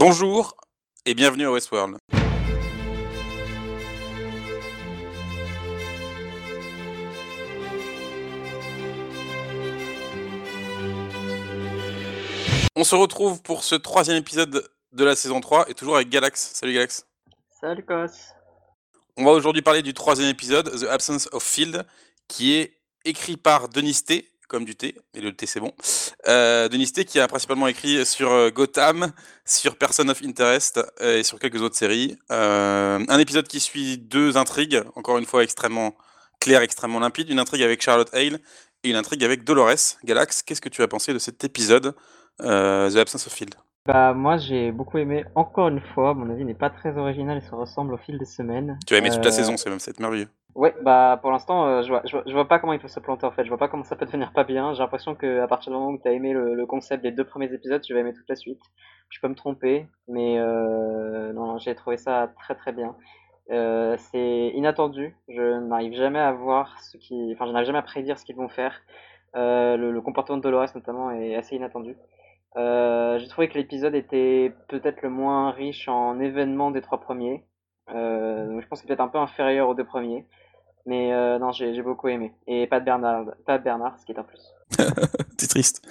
Bonjour et bienvenue à Westworld. On se retrouve pour ce troisième épisode de la saison 3 et toujours avec Galax. Salut Galax. Salut Cos. On va aujourd'hui parler du troisième épisode, The Absence of Field, qui est écrit par Denis T, comme du thé, et le thé c'est bon. Euh, Denis T qui a principalement écrit sur euh, Gotham, sur Person of Interest euh, et sur quelques autres séries. Euh, un épisode qui suit deux intrigues, encore une fois extrêmement claires, extrêmement limpides. Une intrigue avec Charlotte Hale et une intrigue avec Dolores. Galax, qu'est-ce que tu as pensé de cet épisode, euh, The Absence of Field? Bah moi j'ai beaucoup aimé, encore une fois, mon avis n'est pas très original et se ressemble au fil des semaines. Tu as aimé toute la saison, c'est même c'est merveilleux. Ouais, bah pour l'instant euh, je, vois, je, vois, pas comment il peut se planter en fait, je vois pas comment ça peut devenir pas bien, j'ai l'impression que à partir du moment où t'as aimé le, concept des deux premiers épisodes, tu vas aimer toute la suite. Je peux me tromper, mais euh, non, j'ai trouvé ça très très bien. Euh, c'est inattendu, je n'arrive jamais à voir ce qui... Enfin je n'arrive jamais à prédire ce qu'ils vont faire. Le, comportement de Dolores notamment est assez inattendu. J'ai trouvé que l'épisode était peut-être le moins riche en événements des trois premiers. Euh, je pense qu'il est peut-être un peu inférieur aux deux premiers. Mais euh, non, j'ai beaucoup aimé. Et pas de Bernard, pas Bernard, ce qui est un plus. C'est triste.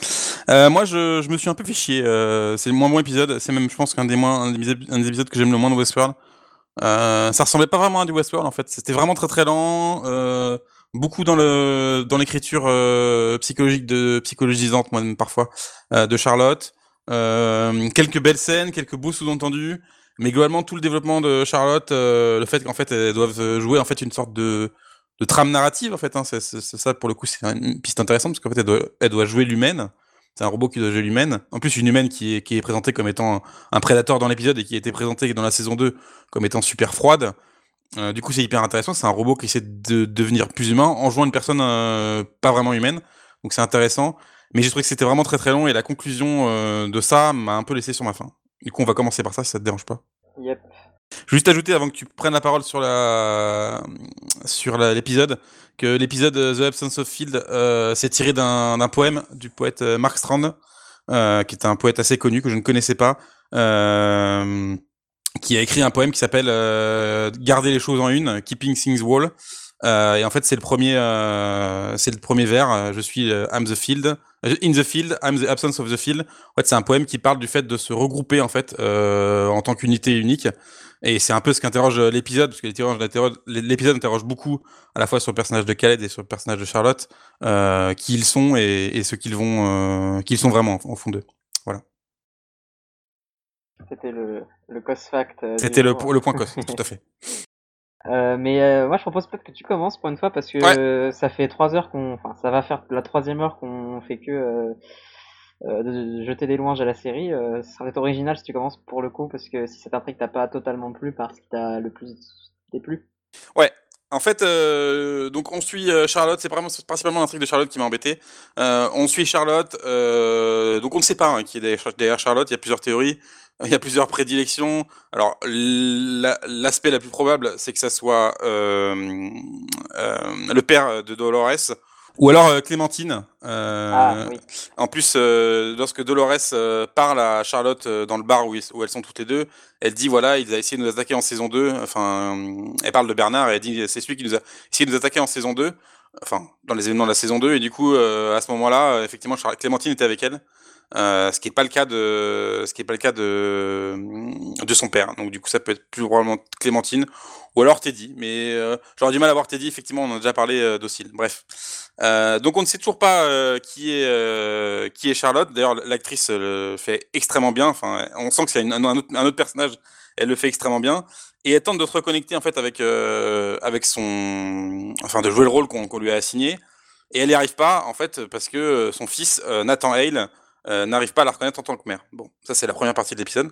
Euh, moi, je, me suis un peu fait chier. euh, c'est le moins bon épisode. C'est même, je pense, qu'un des moins, un des, épisodes que j'aime le moins de Westworld. Ça ressemblait pas vraiment à du Westworld en fait. C'était vraiment très très lent. beaucoup dans dans l'écriture psychologique de psychologisante moi même parfois de Charlotte. Quelques belles scènes, quelques beaux sous-entendus, mais globalement tout le développement de Charlotte, euh, le fait qu'en fait elles doivent jouer en fait une sorte de de trame narrative en fait. Hein, c'est, ça pour le coup c'est une piste intéressante parce qu'en fait elle doit, jouer l'humaine. C'est un robot qui doit jouer l'humaine. En plus une humaine qui est qui est présentée comme étant un, prédateur dans l'épisode et qui a été présentée dans la saison 2 comme étant super froide. Euh, du coup, c'est hyper intéressant. C'est un robot qui essaie de devenir plus humain en jouant une personne euh, pas vraiment humaine. Donc c'est intéressant. Mais j'ai trouvé que c'était vraiment très très long et la conclusion de ça m'a un peu laissé sur ma faim. Du coup, on va commencer par ça si ça te dérange pas. Yep. Juste ajouter avant que tu prennes la parole sur la sur l'épisode que l'épisode euh, The Absence of Field euh, c'est tiré d'un poème du poète euh, Mark Strand euh, qui est un poète assez connu que je ne connaissais pas euh, qui a écrit un poème qui s'appelle euh, Garder les choses en une Keeping Things Euh, et en fait c'est le premier euh, c'est le premier vers euh, je suis euh, I'm the field euh, in the field I'm the absence of the field en fait c'est un poème qui parle du fait de se regrouper en fait euh, en tant qu'unité unique et c'est un peu ce qu'interroge euh, l'épisode, parce que l'épisode interroge- beaucoup à la fois sur le personnage de Khaled et sur le personnage de Charlotte, euh, qui ils sont et, et ce qu'ils vont, euh, qu'ils sont vraiment en fond d'eux. C'était le, le cos fact. C'était le, le point cos, tout à fait. Euh, mais euh, moi, je propose peut-être que tu commences pour une fois parce que Ouais. euh, ça fait trois heures qu'on, enfin, ça va faire la troisième heure qu'on fait que euh, de, jeter des louanges à la série. Ça serait original si tu commences pour le coup parce que si cette intrigue t'a pas totalement plu parce qu'il t'a le plus déplu. En fait, euh, donc on suit Charlotte, c'est vraiment principalement l'intrigue de Charlotte qui m'a embêté. Euh, on suit Charlotte, euh, donc on ne sait pas hein, qui est derrière Charlotte. Il y a plusieurs théories, il y a plusieurs prédilections. Alors la- l'aspect la plus probable, c'est que ça soit euh, euh, le père de Dolores ou alors euh, Clémentine. Ah oui. En plus, lorsque Dolores parle à Charlotte dans le bar où, ils- où elles sont toutes les deux, elle dit voilà, il a essayé de nous attaquer en saison 2. Enfin, elle parle de Bernard et elle dit c'est celui qui nous a essayé de nous attaquer en saison 2. Enfin, dans les événements de la saison 2. Et du coup, à ce moment-là, effectivement, Clémentine était avec elle. Euh, ce qui n'est pas le cas de ce qui est pas le cas de de son père donc du coup ça peut être plus probablement Clémentine ou alors Teddy mais euh, j'aurais du mal à voir Teddy effectivement on en a déjà parlé euh, docile bref euh, donc on ne sait toujours pas qui est qui est Charlotte. D'ailleurs, l'actrice le fait extrêmement bien. Enfin, on sent que c'est un, autre, un autre personnage. Elle le fait extrêmement bien et elle tente de se reconnecter en fait avec avec son, enfin de jouer le rôle qu'on lui a assigné. Et elle n'y arrive pas en fait parce que son fils Nathan Hale euh, n'arrive pas à la reconnaître en tant que mère. Bon, ça c'est la première partie de l'épisode.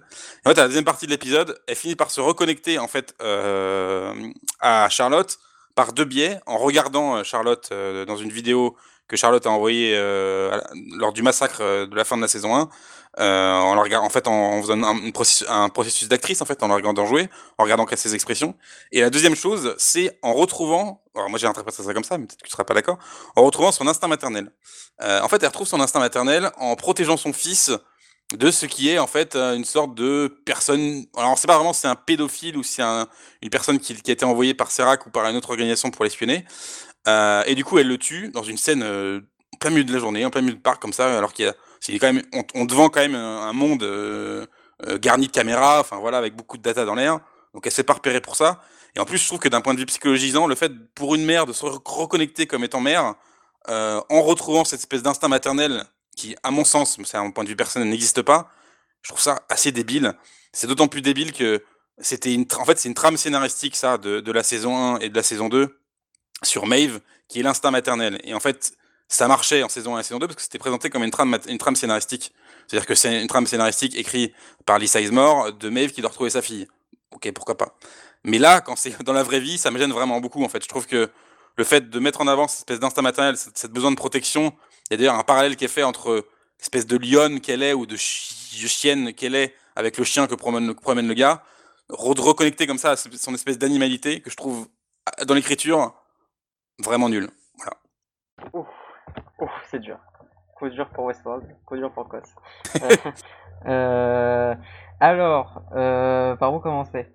En fait, à la deuxième partie de l'épisode, elle finit par se reconnecter en fait euh, à Charlotte par deux biais, en regardant euh, Charlotte dans une vidéo que Charlotte a envoyée lors du massacre de la fin de la saison 1, euh, en, regardant, en fait, en, faisant un, processus, d'actrice, en fait, en regardant jouer, en regardant ses expressions. Et la deuxième chose, c'est en retrouvant, alors moi j'ai interprété ça comme ça, mais peut-être que tu seras pas d'accord, en retrouvant son instinct maternel. Euh, en fait, elle retrouve son instinct maternel en protégeant son fils de ce qui est en fait une sorte de personne. Alors on sait pas vraiment si c'est un pédophile ou si c'est un, une personne qui, a été envoyée par Serac ou par une autre organisation pour l'espionner. Euh, et du coup, elle le tue dans une scène euh, en plein milieu de la journée, en plein milieu de parc comme ça, alors qu'il y a, on, on devant quand même un, monde euh, euh, garni de caméras, enfin voilà, avec beaucoup de data dans l'air. Donc elle s'est pas repérée pour ça. Et en plus, je trouve que d'un point de vue psychologisant, le fait pour une mère de se reconnecter comme étant mère, euh, en retrouvant cette espèce d'instinct maternel qui, à mon sens, c'est un point de vue personnel, n'existe pas, je trouve ça assez débile. C'est d'autant plus débile que c'était en fait, c'est une trame scénaristique, ça, de, de la saison 1 et de la saison 2 sur Maeve, qui est l'instinct maternel. Et en fait, ça marchait en saison 1 et saison 2 parce que c'était présenté comme une trame, une trame scénaristique. C'est-à-dire que c'est une trame scénaristique écrite par Lisa Ismore de Maeve qui doit retrouver sa fille. Ok, pourquoi pas. Mais là, quand c'est dans la vraie vie, ça me gêne vraiment beaucoup, en fait. Je trouve que le fait de mettre en avant cette espèce d'instinct maternel, cette, besoin de protection, il y a d'ailleurs un parallèle qui est fait entre l'espèce de lionne qu'elle est ou de chienne qu'elle est avec le chien que promène, le gars, de reconnecter comme ça à son espèce d'animalité que je trouve dans l'écriture vraiment nul. Voilà. C'est dur. Coup dur pour Westworld, coup dur pour Kos. euh, alors, euh, par où commencer?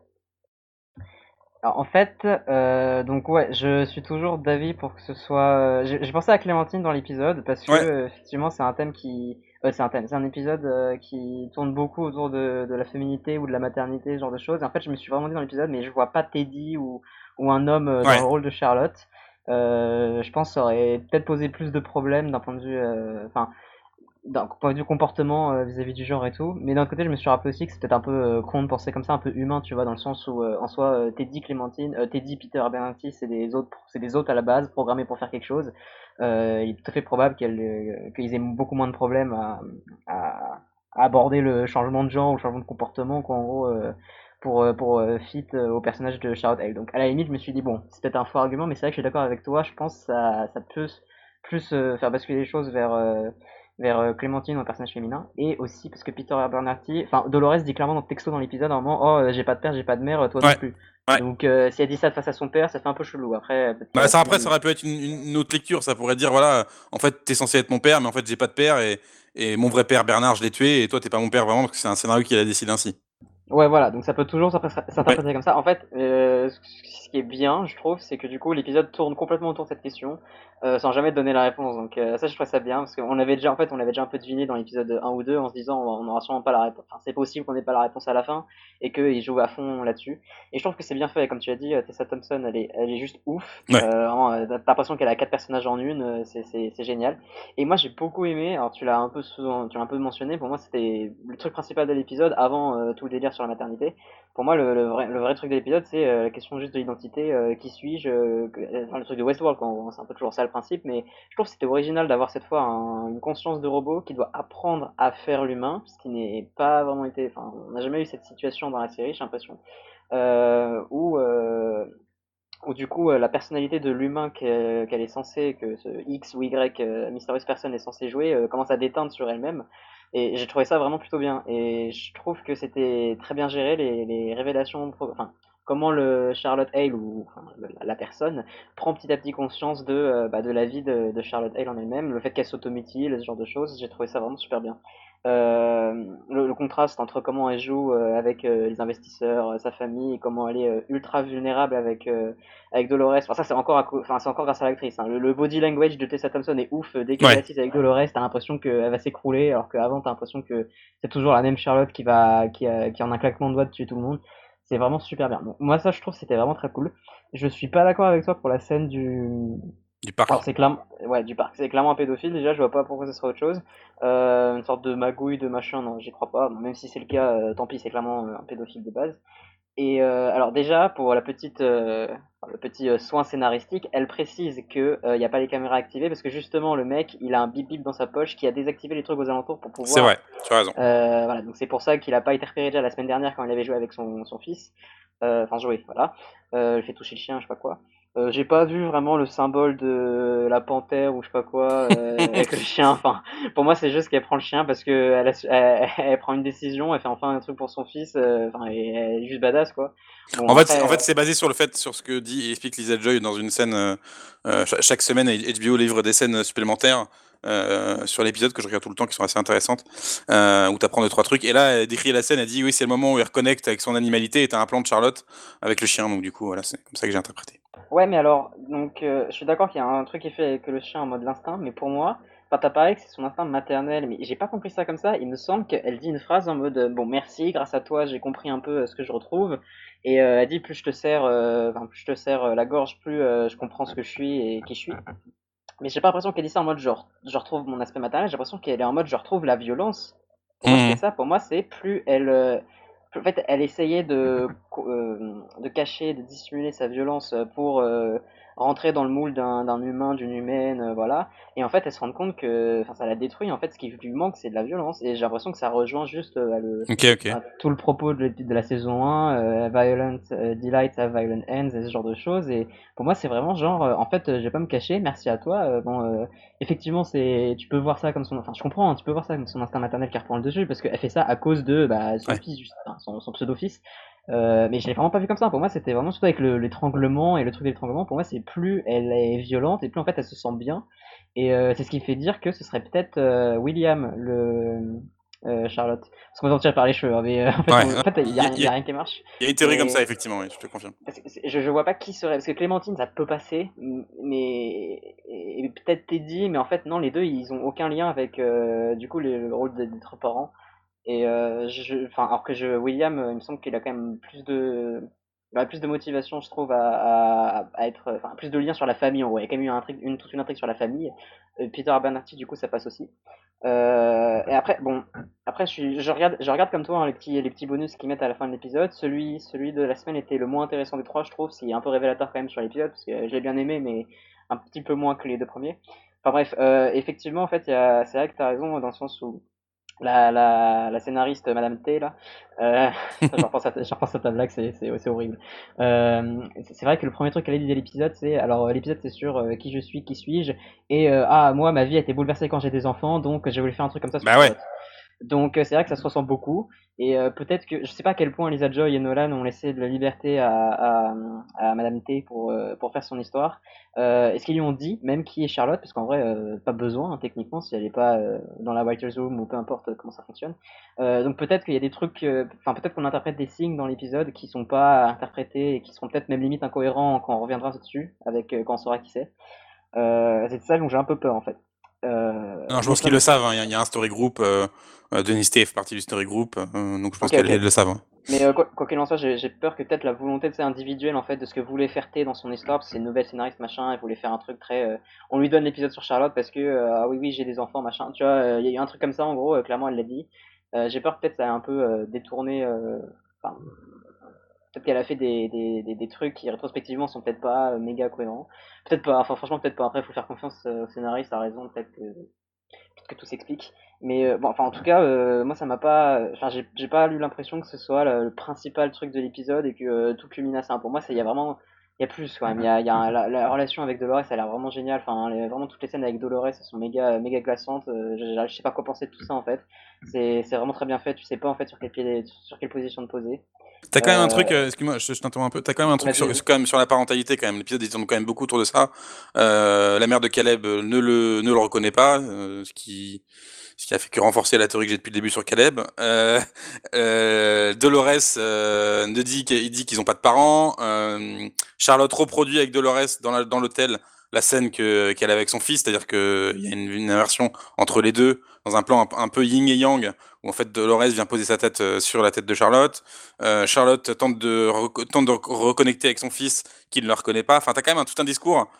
Alors, en fait, euh, donc ouais, je suis toujours d'avis pour que ce soit. J'ai pensé à Clémentine dans l'épisode parce que effectivement c'est un thème qui, euh, c'est un thème, c'est un épisode qui tourne beaucoup autour de, de la féminité ou de la maternité, ce genre de choses. Et en fait, je me suis vraiment dit dans l'épisode, mais je vois pas Teddy ou ou un homme dans le rôle de Charlotte. Je pense que ça aurait peut-être posé plus de problèmes d'un point de vue, enfin d'un point de vue comportement euh, vis-à-vis du genre et tout. Mais d'un côté, je me suis rappelé aussi que c'était un peu euh, con de penser comme ça, un peu humain, tu vois, dans le sens où euh, en soi, Teddy Clémentine, Teddy Peter Bernardi, c'est des autres, c'est des autres à la base, programmés pour faire quelque chose. il est tout à fait probable qu'ils aient beaucoup moins de problèmes à, à, aborder le changement de genre ou le changement de comportement qu'en gros pour pour fit au personnage de Charlotte Hale. Donc à la limite, je me suis dit bon, c'est peut-être un faux argument, mais c'est vrai que je suis d'accord avec toi. Je pense que ça ça peut plus faire basculer les choses vers vers euh, Clémentine en personnage féminin. Et aussi parce que Peter Bernardi enfin Dolores dit clairement dans le texto dans l'épisode un moment oh euh, j'ai pas de père j'ai pas de mère toi non plus. Donc euh, si elle dit ça face à son père ça fait un peu chelou. Après bah, ça après ça aurait pu être une, une, autre lecture. Ça pourrait dire voilà en fait t'es censé être mon père mais en fait j'ai pas de père et, et mon vrai père Bernard je l'ai tué et toi t'es pas mon père vraiment parce que c'est un scénario qui a décidé ainsi Ouais, voilà, donc ça peut toujours s'interpréter comme ça. En fait, euh, ce qui est bien, je trouve, c'est que du coup, l'épisode tourne complètement autour de cette question, euh, sans jamais donner la réponse. Donc euh, ça, je trouve ça bien, parce qu'on avait déjà, en fait, on avait déjà un peu deviné dans l'épisode 1 ou 2, en se disant, on n'aura sûrement pas la réponse. Enfin, c'est possible qu'on n'ait pas la réponse à la fin, et qu'ils jouent à fond là-dessus. Et je trouve que c'est bien fait, comme tu as dit, Tessa Thompson, elle est, elle est juste ouf. Ouais. T'as l'impression qu'elle a quatre personnages en une, c'est génial. Et moi, j'ai beaucoup aimé. Alors, tu l'as un peu, tu l'as un peu mentionné. Pour moi, c'était le truc principal de l'épisode, avant tout le délire sur la maternité. Pour moi, le, vrai, truc de l'épisode, c'est euh, la question juste de l'identité. Euh, qui suis-je euh, enfin, Le truc de Westworld, c'est un peu toujours ça le principe, mais je trouve que c'était original d'avoir cette fois un, une conscience de robot qui doit apprendre à faire l'humain, ce qui n'est pas vraiment été. Enfin, on n'a jamais eu cette situation dans la série, j'ai l'impression. où du coup la personnalité de l'humain qu'elle est censée, que ce X ou Y mystérieuse personne est censée jouer, commence à déteindre sur elle-même. Et j'ai trouvé ça vraiment plutôt bien. Et je trouve que c'était très bien géré, les, révélations, enfin, comment le Charlotte Hale, ou la personne, prend petit à petit conscience de, euh, bah, de la vie de, de Charlotte Hale en elle-même, le fait qu'elle s'automutile, ce genre de choses, j'ai trouvé ça vraiment super bien. Euh, le, contraste entre comment elle joue euh, avec euh, les investisseurs, sa famille, et comment elle est ultra vulnérable avec avec Dolores. Enfin, ça c'est encore, enfin c'est encore grâce à l'actrice. Hein. Le, body language de Tessa Thompson est ouf. Dès qu'elle est assise avec Dolores, t'as l'impression qu'elle va s'écrouler, alors qu'avant t'as l'impression que c'est toujours la même Charlotte qui va qui, qui en un claquement de doigts tuer tout le monde. C'est vraiment super bien. moi ça je trouve c'était vraiment très cool. Je suis pas d'accord avec toi pour la scène du du parc. c'est clairement, ouais, du parc. C'est clairement un pédophile. Déjà, je vois pas pourquoi ce serait autre chose. Euh, une sorte de magouille, de machin, non, j'y crois pas. Même si c'est le cas, euh, tant pis, c'est clairement euh, un pédophile de base. Et euh, alors déjà, pour la petite, le petit soin scénaristique, elle précise que il n'y a pas les caméras activées parce que justement, le mec, il a un bip bip dans sa poche qui a désactivé les trucs aux alentours pour pouvoir. C'est vrai, tu as raison. voilà, donc c'est pour ça qu'il a pas été repéré déjà la semaine dernière quand il avait joué avec son, son fils. Enfin, joué, voilà. il fait toucher le chien, je sais pas quoi. Euh, j'ai pas vu vraiment le symbole de la panthère ou je sais pas quoi euh, avec le chien. Enfin, pour moi, c'est juste qu'elle prend le chien parce que elle, elle, elle, prend une décision, elle fait enfin un truc pour son fils. Euh, enfin, elle est juste badass quoi. Bon, en, fait, en fait, c'est basé sur le fait sur ce que dit et explique Lisa Joy dans une scène. chaque semaine, HBO livre des scènes supplémentaires euh, sur l'épisode que je regarde tout le temps qui sont assez intéressantes, euh, où tu apprends deux trois trucs. Et là, elle décrit la scène, elle dit oui, c'est le moment où il reconnecte avec son animalité et t'as un plan de Charlotte avec le chien. Donc du coup, voilà, c'est comme ça que j'ai interprété. Ouais, mais alors, donc, euh, je suis d'accord qu'il y a un truc qui fait avec le chien en mode l'instinct, mais pour moi, enfin, t'as parlé que c'est son instinct maternel, mais j'ai pas compris ça comme ça. Il me semble qu'elle dit une phrase en mode, euh, bon, merci, grâce à toi, j'ai compris un peu euh, ce que je retrouve. Et elle dit, plus je te serre, euh, enfin, plus je te serre la gorge, plus je comprends ce que je suis et qui je suis. Mais j'ai pas l'impression qu'elle dit ça en mode genre, je retrouve mon aspect maternel, j'ai l'impression qu'elle est en mode, je retrouve la violence. Pour moi, c'est ça, pour moi, c'est plus elle. En fait, elle essayait de, euh, de cacher, de dissimuler sa violence pour euh, rentrer dans le moule d'un humain, d'une humaine, euh, voilà. Et en fait, elle se rend compte que enfin, ça la détruit. En fait, ce qui lui manque, c'est de la violence. Et j'ai l'impression que ça rejoint juste euh, le, tout le propos de, la saison 1, euh, Violent euh, Delights have Violent Ends et ce genre de choses. Et pour moi, c'est vraiment genre, euh, en fait, je vais pas me cacher, merci à toi. bon, effectivement, c'est, tu peux voir ça comme son, enfin, je comprends, hein, tu peux voir ça comme son instinct maternel qui reprend le dessus parce qu'elle fait ça à cause de bah, son Ouais. fils, juste, enfin, son, son pseudo-fils. Euh, mais je l'ai vraiment pas vu comme ça. Pour moi, c'était vraiment surtout avec le- l'étranglement et le truc de l'étranglement. Pour moi, c'est plus elle est violente et plus en fait elle se sent bien. Et euh, c'est ce qui fait dire que ce serait peut-être euh, William, le Charlotte. Parce qu'on va sortir par les cheveux, hein, mais en fait, Ouais. en fait, il y, a rien- il y a rien qui marche. Il y a une théorie Et- comme ça, effectivement, oui, je te confirme. Je, je vois pas qui serait. Parce que Clémentine, ça peut passer, mais. Peut-être Teddy, mais en fait, non, les deux, ils ont aucun lien avec, du coup, le, le rôle d'être parents. Et, euh, je, enfin, alors que je, William, euh, il me semble qu'il a quand même plus de. a plus de motivation, je trouve, à, à, à être. Enfin, plus de lien sur la famille, en gros. Il y a quand même eu un intrigue, une, toute une intrigue sur la famille. Euh, Peter Abernathy, du coup, ça passe aussi. Euh, et après, bon, après, je, suis, je, regarde, je regarde comme toi hein, les, petits, les petits bonus qu'ils mettent à la fin de l'épisode. Celui, celui de la semaine était le moins intéressant des trois, je trouve. C'est un peu révélateur quand même sur l'épisode, parce que je l'ai bien aimé, mais un petit peu moins que les deux premiers. Enfin bref, euh, effectivement, en fait, c'est vrai que tu as raison dans le sens où la, la, la scénariste Madame T, là, euh, je, repense à, je à ta blague, c'est c'est- c'est horrible. Euh, c'est vrai que le premier truc qu'elle a dit dès l'épisode, c'est alors l'épisode c'est sur euh, qui je suis, qui suis-je, et euh, ah moi ma vie a été bouleversée quand j'ai des enfants, donc j'ai voulu faire un truc comme ça. sur Bah ouais. Donc euh, c'est vrai que ça se ressent beaucoup, et euh, peut-être que je sais pas à quel point Lisa Joy et Nolan ont laissé de la liberté à, à, à Madame T pour euh, pour faire son histoire. Euh, Est-ce qu'ils lui ont dit même qui est Charlotte, parce qu'en vrai euh, pas besoin hein, techniquement si elle est pas euh, dans la writers room ou peu importe comment ça fonctionne. Donc peut-être qu'il y a des trucs, enfin peut-être qu'on interprète des signes dans l'épisode qui sont pas interprétés et qui seront peut-être même limite incohérents quand on reviendra dessus, avec quand on saura qui c'est. C'est ça dont j'ai un peu peur en fait. Euh, Non, je pense qu'ils le savent, hein, il y a- il y, a un story group, euh, euh, Denis T fait partie du story group, euh, donc je pense Ok, qu'ils ok. le savent. hein. Mais euh, quoi qu'il en soit, j'ai peur que peut-être la volonté de individuelle en fait de ce que voulait faire T dans son histoire, parce que c'est une nouvelle scénariste machin, elle voulait faire un truc très. euh, on lui donne l'épisode sur Charlotte parce que euh, ah oui oui j'ai des enfants machin, tu vois, euh, il y a eu un truc comme ça en gros, euh, clairement elle l'a dit. Euh, j'ai peur que peut-être ça a un peu euh, détourné. euh, Enfin, peut-être qu'elle a fait des, trucs qui rétrospectivement sont peut-être pas euh, méga cohérents. Peut-être pas, enfin franchement peut-être pas. Après faut faire confiance euh, au scénariste, a raison, peut-être que tout s'explique. Mais euh, bon, enfin, en tout cas, moi, ça m'a pas. Enfin, j'ai pas eu l'impression que ce soit le, principal truc de l'épisode et que tout culmine à ça. Pour moi, il y a vraiment. Il y a plus quand même. Il y a, il la, la relation avec Dolores, elle a l'air vraiment géniale. Enfin, vraiment toutes les scènes avec Dolores, elles sont méga, méga glaçantes. Je, sais pas quoi penser de tout ça en fait. C'est vraiment très bien fait. Tu sais pas en fait sur quel pied, sur quelle position te poser. T'as quand même un Euh, truc, euh, excuse-moi, je, je t'interromps un peu, t'as quand même un truc sur, quand même sur la parentalité quand même. L'épisode ils tourne quand même beaucoup autour de ça. Euh, la mère de Caleb euh, ne le, ne le reconnaît pas, euh, ce qui, ce qui a fait que renforcer la théorie que j'ai depuis le début sur Caleb. Euh, euh, Dolores euh, ne dit qu'il dit qu'ils ont pas de parents. Euh, Charlotte reproduit avec Dolores dans la- dans l'hôtel la scène que qu'elle a avec son fils, c'est-à-dire que il y a une, inversion entre les deux dans un plan un, peu yin et yang où en fait Dolores vient poser sa tête euh, sur la tête de Charlotte. Euh, Charlotte tente de, tente de rec- reconnecter avec son fils qui ne le reconnaît pas. Enfin, t'as quand même un, tout un discours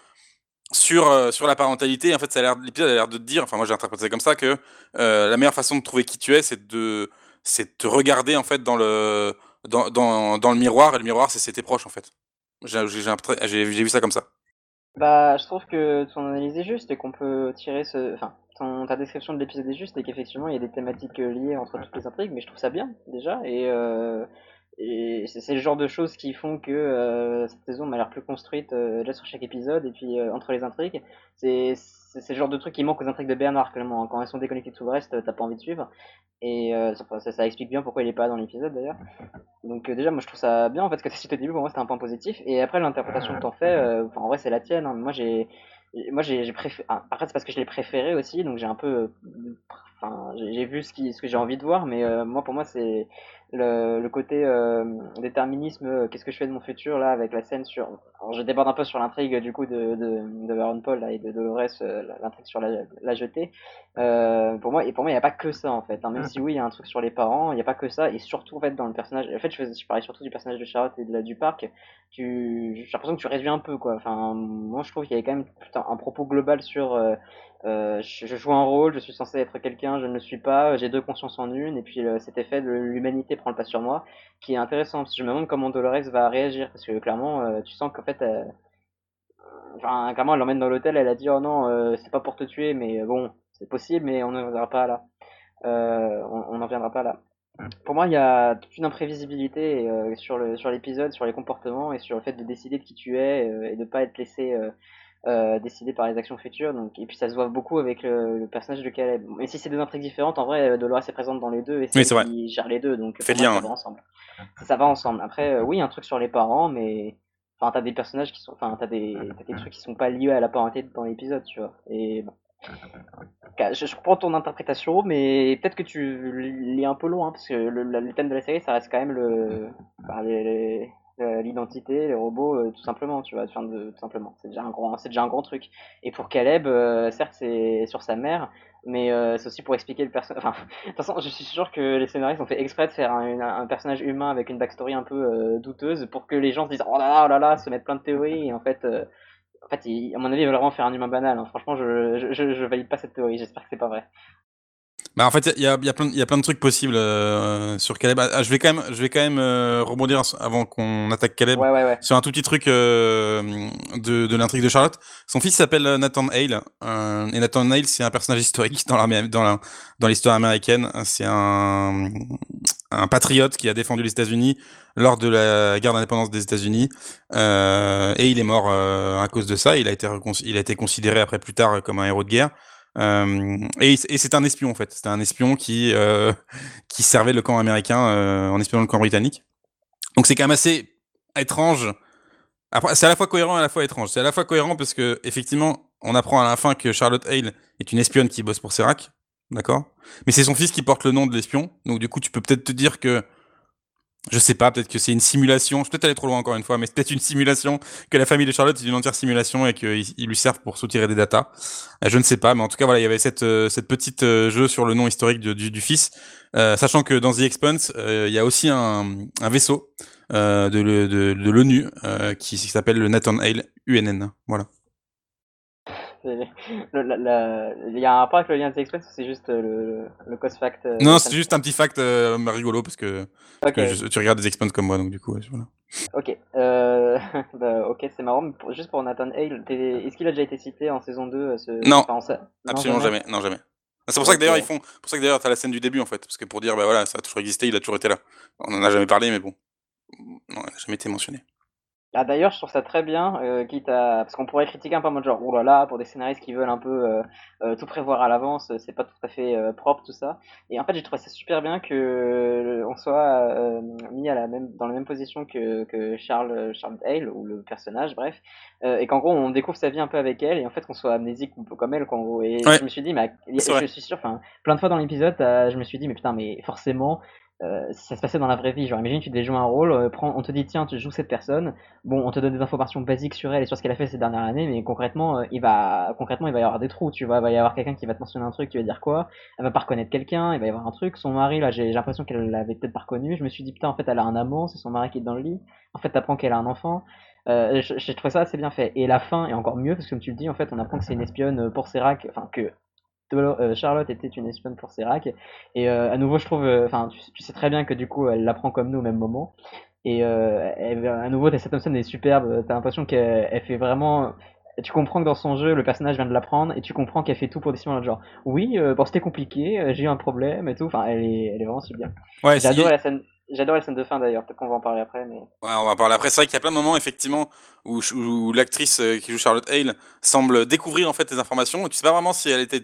sur, euh, sur la parentalité. En fait, ça l'air- l'épisode a l'air de te dire, enfin moi j'ai interprété ça comme ça, que la meilleure façon de trouver qui tu es, c'est de, c'est te regarder en fait dans le, dans, dans, dans le miroir. Et le miroir, c'est tes proches en fait. J'ai vu ça comme ça. Bah, je trouve que ton analyse est juste et qu'on peut tirer ce. Enfin, ton, ta description de l'épisode est juste et qu'effectivement il y a des thématiques euh, liées entre toutes les intrigues, mais je trouve ça bien déjà. Et, euh, et c'est c'est le genre de choses qui font que euh, cette saison m'a l'air plus construite euh, déjà sur chaque épisode et puis euh, entre les intrigues. C'est c'est le genre de truc qui manque aux intrigues de Bernard clairement. Quand elles sont déconnectées de tout le reste, t'as pas envie de suivre. Et euh, ça, ça, ça explique bien pourquoi il est pas dans l'épisode d'ailleurs. Donc euh, déjà, moi je trouve ça bien en fait ce que tu as au début, pour moi c'était un point positif. Et après l'interprétation que t'en fais, euh, en vrai c'est la tienne. hein. Moi j'ai moi j'ai préféré. Après, c'est parce que je l'ai préféré aussi, donc j'ai un peu. Enfin, j'ai vu ce, qui, ce que j'ai envie de voir, mais moi, pour moi, c'est le, le côté euh, déterminisme, euh, qu'est-ce que je fais de mon futur là avec la scène sur. Alors, je déborde un peu sur l'intrigue du coup de, de, de Aaron Paul là, et de Dolores, euh, l'intrigue sur la, la jetée. Pour moi, et pour moi, il n'y a pas que ça en fait. Hein. Même si oui, il y a un truc sur les parents, il n'y a pas que ça. Et surtout en fait dans le personnage. En fait, je, je parlais surtout du personnage de Charlotte et de la, du parc. Tu, j'ai l'impression que tu réduis un peu quoi. Enfin, moi je trouve qu'il y avait quand même putain, un propos global sur euh, je, joue un rôle, je suis censé être quelqu'un, je ne le suis pas, j'ai deux consciences en une, et puis euh, cet effet de l'humanité prend le pas sur moi, qui est intéressant, parce que je me demande comment Dolores va réagir, parce que clairement, euh, tu sens qu'en fait, enfin, clairement, elle l'emmène dans l'hôtel, elle a dit, oh non, c'est pas pour te tuer, mais bon, c'est possible, mais on n'en viendra pas là. on n'en viendra pas là. Pour moi, il y a toute une imprévisibilité sur le sur l'épisode, sur les comportements et sur le fait de décider de qui tu es et de pas être laissé euh, décidé par les actions futures. Donc, et puis ça se voit beaucoup avec le, personnage de Caleb. Mais si c'est deux intrigues différentes, en vrai, Dolores est présente dans les deux et c'est qui gère les deux. Donc ça va ensemble. Ça, va ensemble. Après, euh, oui, un truc sur les parents, mais enfin, t'as des personnages qui sont, enfin, t'as des, des trucs qui sont pas liés à la parenté dans l'épisode, tu vois. Et bon. Je, je comprends ton interprétation, mais peut-être que tu lis un peu loin, parce que le, le, thème de la série, ça reste quand même le, les, euh, l'identité, les robots, euh, tout simplement, tu vois, de, tout simplement. C'est déjà un grand, c'est déjà un grand truc. Et pour Caleb, euh, certes, c'est sur sa mère, mais c'est aussi pour expliquer le personnage. De toute façon, je suis sûr que les scénaristes ont fait exprès de faire un, un personnage humain avec une backstory un peu douteuse pour que les gens se disent oh là là, oh là là, se mettent plein de théories. Et en fait, en fait, à mon avis, ils veulent vraiment faire un humain banal. Hein. Franchement, je, je, je, je valide pas cette théorie. J'espère que c'est pas vrai. Bah en fait, il y a, y, a plein, y a plein de trucs possibles euh, sur Caleb. Ah, je vais quand même, je vais quand même euh, rebondir avant qu'on attaque Caleb ouais, ouais, ouais. sur un tout petit truc euh, de, de l'intrigue de Charlotte. Son fils s'appelle Nathan Hale et Nathan Hale c'est un personnage historique dans la dans la dans l'histoire américaine. C'est un un patriote qui a défendu les États-Unis lors de la guerre d'indépendance des États-Unis et il est mort à cause de ça. Il a été il a été considéré après plus tard comme un héros de guerre. Et, et c'est un espion en fait. C'était un espion qui euh, qui servait le camp américain euh, en espionnant le camp britannique. Donc c'est quand même assez étrange. Après, c'est à la fois cohérent et à la fois étrange. C'est à la fois cohérent parce que effectivement, on apprend à la fin que Charlotte Hale est une espionne qui bosse pour Serac, d'accord? Mais c'est son fils qui porte le nom de l'espion. Donc du coup, tu peux peut-être te dire que je sais pas, peut-être que c'est une simulation. Je peux peut-être aller trop loin encore une fois, mais c'est peut-être une simulation, que la famille de Charlotte est une entière simulation et qu'ils lui servent pour soutirer des datas. Euh, je ne sais pas, mais en tout cas, voilà, il y avait cette, euh, cette petite euh, jeu sur le nom historique du, du, fils. sachant que dans The Expanse, il y a aussi un, un vaisseau de, de, de l'ONU qui, qui s'appelle le Nathan Hale UNN. Voilà. Il y a un rapport avec le lien Express ou c'est juste euh, le, le cost fact euh, Non, c'est juste un petit fact euh, rigolo parce que, tu regardes des expenses comme moi, donc du coup, voilà. Ok, euh, bah, ok, c'est marrant. Mais juste pour Nathan Hale, est-ce qu'il a déjà été cité en saison 2 ce... Non, absolument jamais. Non, jamais. C'est pour ça que d'ailleurs ils font, pour ça que d'ailleurs t'as la scène du début en fait, parce que pour dire bah voilà ça a toujours existé, il a toujours été là. On en a jamais parlé, mais bon, non, il n'a jamais été mentionné. Ah, d'ailleurs, je trouve ça très bien, euh, quitte à... parce qu'on pourrait critiquer un peu en mode genre, oh là là, pour des scénaristes qui veulent un peu euh, euh, tout prévoir à l'avance, c'est pas tout à fait propre tout ça. Et en fait, j'ai trouvé ça super bien que on soit mis à la même, dans la même position que, que Charles, Charles Hale ou le personnage, bref, et qu'en gros on découvre sa vie un peu avec elle et en fait qu'on soit amnésique un peu comme elle, qu'en gros. Et je me suis dit, mais je suis sûr, enfin, plein de fois dans l'épisode, je me suis dit, mais putain, mais forcément, euh, si ça se passait dans la vraie vie, genre imagine tu devais jouer un rôle, euh, on te dit tiens tu joues cette personne, bon on te donne des informations basiques sur elle et sur ce qu'elle a fait ces dernières années, mais concrètement euh, il va concrètement il va y avoir des trous, tu vois, il va y avoir quelqu'un qui va te mentionner un truc, tu vas dire quoi, elle va pas reconnaître quelqu'un, il va y avoir un truc, son mari là j'ai l'impression qu'elle l'avait peut-être pas reconnu, je me suis dit putain en fait elle a un amant, c'est son mari qui est dans le lit, en fait t'apprends qu'elle a un enfant, j'ai trouvé ça assez bien fait. Et la fin est encore mieux parce que comme tu le dis, en fait, on apprend que c'est une espionne pour Serac, enfin que euh, Charlotte était une espionne pour Serac. Et euh, à nouveau, je trouve, euh, enfin, tu, sais très bien que du coup, elle l'apprend comme nous au même moment. Et à nouveau, cette scène est superbe. T'as l'impression qu'elle fait vraiment. Tu comprends que dans son jeu, le personnage vient de l'apprendre et tu comprends qu'elle fait tout pour dissimuler genre. Oui, bon, c'était compliqué, j'ai eu un problème et tout. Enfin, elle est, elle est vraiment super. Ouais, J'adore la scène. J'adore la scène de fin d'ailleurs, peut-être qu'on va en parler après. Mais... Ouais, on va en parler après. C'est vrai qu'il y a plein de moments effectivement où, où l'actrice qui joue Charlotte Hale semble découvrir en fait les informations. Et tu sais pas vraiment si elle était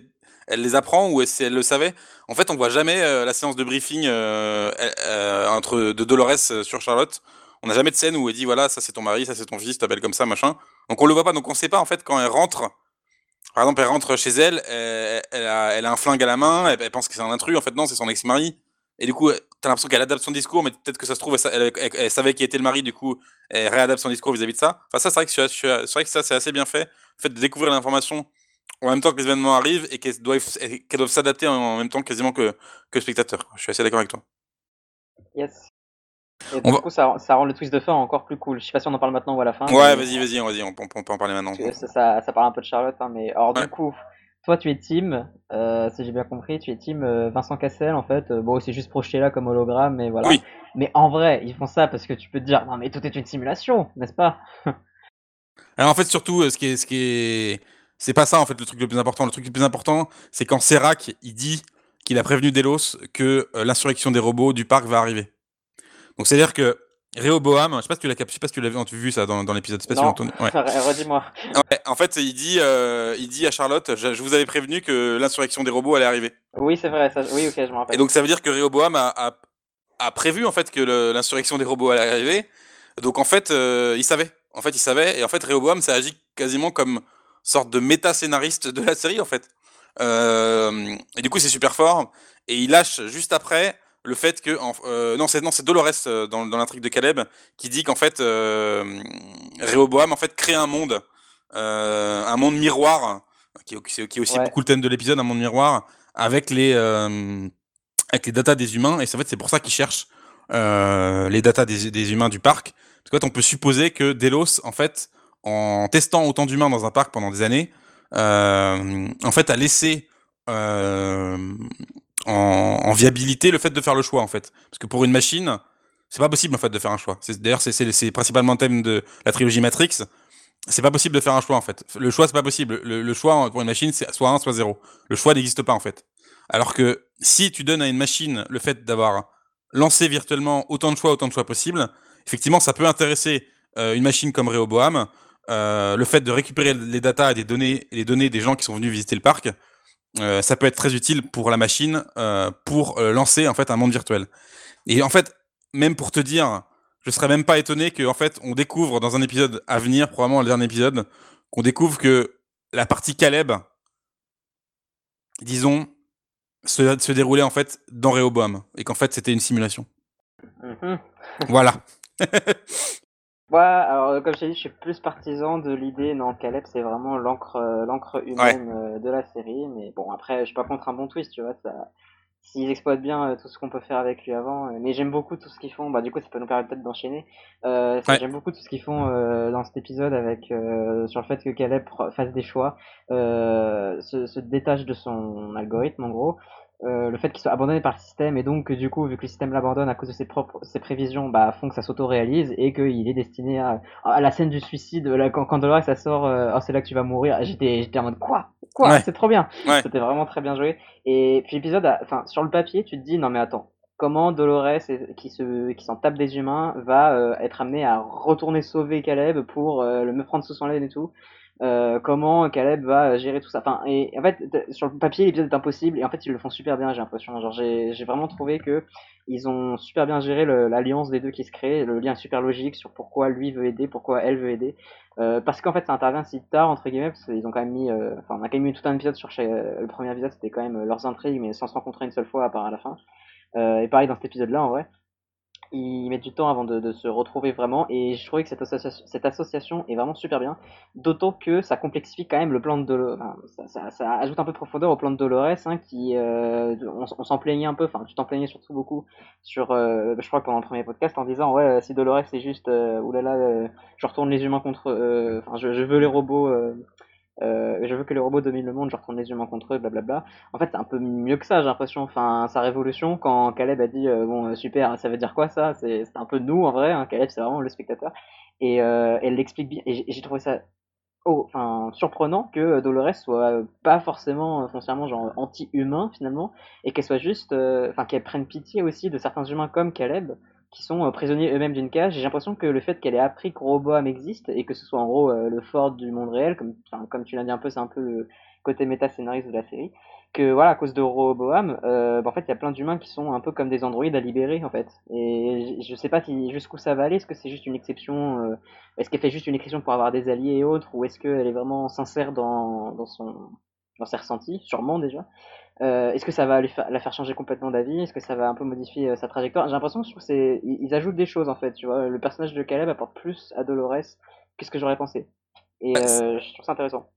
elle les apprend ou si elle le savait? En fait, on voit jamais euh, la séance de briefing euh, euh, entre de Dolores sur Charlotte. On n'a jamais de scène où elle dit voilà, ça c'est ton mari, ça c'est ton fils, t'appelles comme ça, machin. Donc on le voit pas, donc on sait pas en fait quand elle rentre par exemple, elle rentre chez elle, elle, a, un flingue à la main, elle, pense que c'est un intrus, en fait non, c'est son ex-mari. Et du coup, t'as l'impression qu'elle adapte son discours, mais peut-être que ça se trouve, elle, savait qui était le mari, du coup, elle réadapte son discours vis-à-vis de ça. Enfin, ça, c'est vrai que, c'est vrai que ça, c'est assez bien fait. Le fait de découvrir l'information en même temps que les événements arrivent et qu'elles doivent doivent s'adapter en même temps quasiment que, que spectateur. Je suis assez d'accord avec toi. Yes. Et du coup, ça, ça, rend le twist de fin encore plus cool. Je sais pas si on en parle maintenant ou à la fin. Ouais, vas-y, vas-y, vas-y, on, on, peut en parler maintenant. Ça, ça, ça, parle un peu de Charlotte, hein, mais alors du coup, toi tu es team, euh, si j'ai bien compris, tu es team euh, Vincent Cassel en fait. Euh, bon, c'est juste projeté là comme hologramme, mais voilà. Oui. Mais en vrai, ils font ça parce que tu peux te dire, non mais tout est une simulation, n'est-ce pas? Alors en fait, surtout, ce qui est, ce qui est, c'est pas ça en fait le truc le plus important. Le truc le plus important, c'est quand Serac il dit qu'il a prévenu Delos que l'insurrection des robots du parc va arriver. Donc c'est-à-dire que Réoboam, je sais pas si tu l'as sais pas si tu l'as vu ça dans, dans l'épisode spécial. Non, ouais. redis-moi. Ouais, en fait, il dit, euh, il dit à Charlotte, je, vous avais prévenu que l'insurrection des robots allait arriver. Oui, c'est vrai. Ça, oui, ok, je me rappelle. Et donc ça veut dire que Réoboam a, a, a prévu en fait que l'insurrection des robots allait arriver. Donc en fait, euh, il savait. En fait, il savait. Et en fait, Réoboam, ça agit quasiment comme sorte de méta-scénariste de la série en fait. Euh, et du coup, c'est super fort. Et il lâche juste après le fait que euh, non c'est non c'est Dolores euh, dans, dans l'intrigue de Caleb qui dit qu'en fait euh, Rehoboam en fait crée un monde un monde miroir qui, qui est aussi beaucoup le thème de l'épisode un monde miroir avec les avec les datas des humains et en fait c'est pour ça qu'ils cherchent les datas des, des, humains du parc parce qu'en fait on peut supposer que Delos en fait en testant autant d'humains dans un parc pendant des années en fait a laissé en, en, viabilité le fait de faire le choix en fait. Parce que pour une machine, c'est pas possible en fait de faire un choix. D'ailleurs, c'est principalement le thème de la trilogie Matrix. C'est pas possible de faire un choix en fait. Le choix c'est pas possible. Le, choix pour une machine c'est soit 1 soit 0. Le choix n'existe pas en fait. Alors que si tu donnes à une machine le fait d'avoir lancé virtuellement autant de choix, autant de choix possibles, effectivement ça peut intéresser euh, une machine comme Rehoboam. Euh, le fait de récupérer les datas et les données, les données des gens qui sont venus visiter le parc, euh, ça peut être très utile pour la machine euh, pour lancer en fait un monde virtuel. Et en fait, même pour te dire, je serais même pas étonné que en fait on découvre dans un épisode à venir, probablement le dernier épisode, qu'on découvre que la partie Caleb, disons, se, se déroulait en fait dans Rehoboam et qu'en fait c'était une simulation. Mm-hmm. voilà. Ouais, alors euh, comme je t'ai dit, je suis plus partisan de l'idée, non, Caleb c'est vraiment l'encre euh, l'encre humaine euh, de la série, mais bon après je suis pas contre un bon twist, tu vois, ça s'ils exploitent bien tout ce qu'on peut faire avec lui avant, mais j'aime beaucoup tout ce qu'ils font, bah du coup ça peut nous permettre peut-être d'enchaîner. Euh, J'aime beaucoup tout ce qu'ils font dans cet épisode avec sur le fait que Caleb fasse des choix, se, se détache de son algorithme en gros. Euh, le fait qu'il soit abandonné par le système et donc que du coup vu que le système l'abandonne à cause de ses propres ses prévisions bah font que ça s'auto-réalise et qu'il est destiné à, à la scène du suicide là, quand, quand Dolores ça sort euh, oh c'est là que tu vas mourir j'étais j'étais en mode quoi? Quoi? C'est trop bien! C'était vraiment très bien joué. Et puis l'épisode enfin sur le papier tu te dis non mais attends comment Dolores qui se qui s'en tape des humains va euh, être amené à retourner sauver Caleb pour le me prendre sous son laine et tout? Euh, comment Caleb va gérer tout ça. Enfin, et en fait, sur le papier, l'épisode est impossible, et en fait, ils le font super bien, j'ai l'impression. Genre, j'ai, vraiment trouvé que ils ont super bien géré l'alliance des deux qui se crée, le lien super logique sur pourquoi lui veut aider, pourquoi elle veut aider. Euh, parce qu'en fait, ça intervient si tard, entre guillemets, parce qu'ils ont quand même mis, euh, enfin, on a quand même mis tout un épisode sur chaque, le premier épisode, c'était quand même leurs intrigues, mais sans se rencontrer une seule fois, à part à la fin. et pareil dans cet épisode-là, en vrai ils mettent du temps avant de, se retrouver vraiment et je trouvais que cette association, est vraiment super bien d'autant que ça complexifie quand même le plan de Dolores ça, ajoute un peu de profondeur au plan de Dolores hein, qui euh, on, s'en plaignait un peu enfin tu t'en plaignais surtout beaucoup sur euh, je crois pendant le premier podcast en disant ouais si Dolores c'est juste euh, oulala je retourne les humains contre enfin je, veux les robots euh, je veux que les robots dominent le monde, je retourne les humains contre eux, blablabla. En fait, c'est un peu mieux que ça, j'ai l'impression. Enfin, sa révolution, quand Caleb a dit euh, bon, euh, super, ça veut dire quoi ça? C'est un peu nous en vrai. Hein. Caleb, c'est vraiment le spectateur. Et elle l'explique bien. Et j'ai trouvé ça oh, enfin, surprenant que Dolores soit pas forcément foncièrement anti-humain finalement, et qu'elle soit juste, enfin, qu'elle prenne pitié aussi de certains humains comme Caleb qui sont euh, prisonniers eux-mêmes d'une cage. J'ai l'impression que le fait qu'elle ait appris que Roboam existe et que ce soit en gros euh, le fort du monde réel, comme, comme tu l'as dit un peu, c'est un peu le côté méta-scénariste de la série, que voilà, à cause de Roboam, euh, bah, en fait, il y a plein d'humains qui sont un peu comme des androïdes à libérer, en fait. Et je sais pas si, jusqu'où ça va aller. Est-ce que c'est juste une exception Est-ce qu'elle fait juste une exception pour avoir des alliés et autres, ou est-ce qu'elle est vraiment sincère dans, dans son dans ses ressentis, sûrement déjà. Euh, est-ce que ça va la faire changer complètement d'avis? Est-ce que ça va un peu modifier euh, sa trajectoire? J'ai l'impression que c'est ils, ajoutent des choses en fait, tu vois? Le personnage de Caleb apporte plus à Dolores que ce que j'aurais pensé. Et euh, je trouve ça intéressant.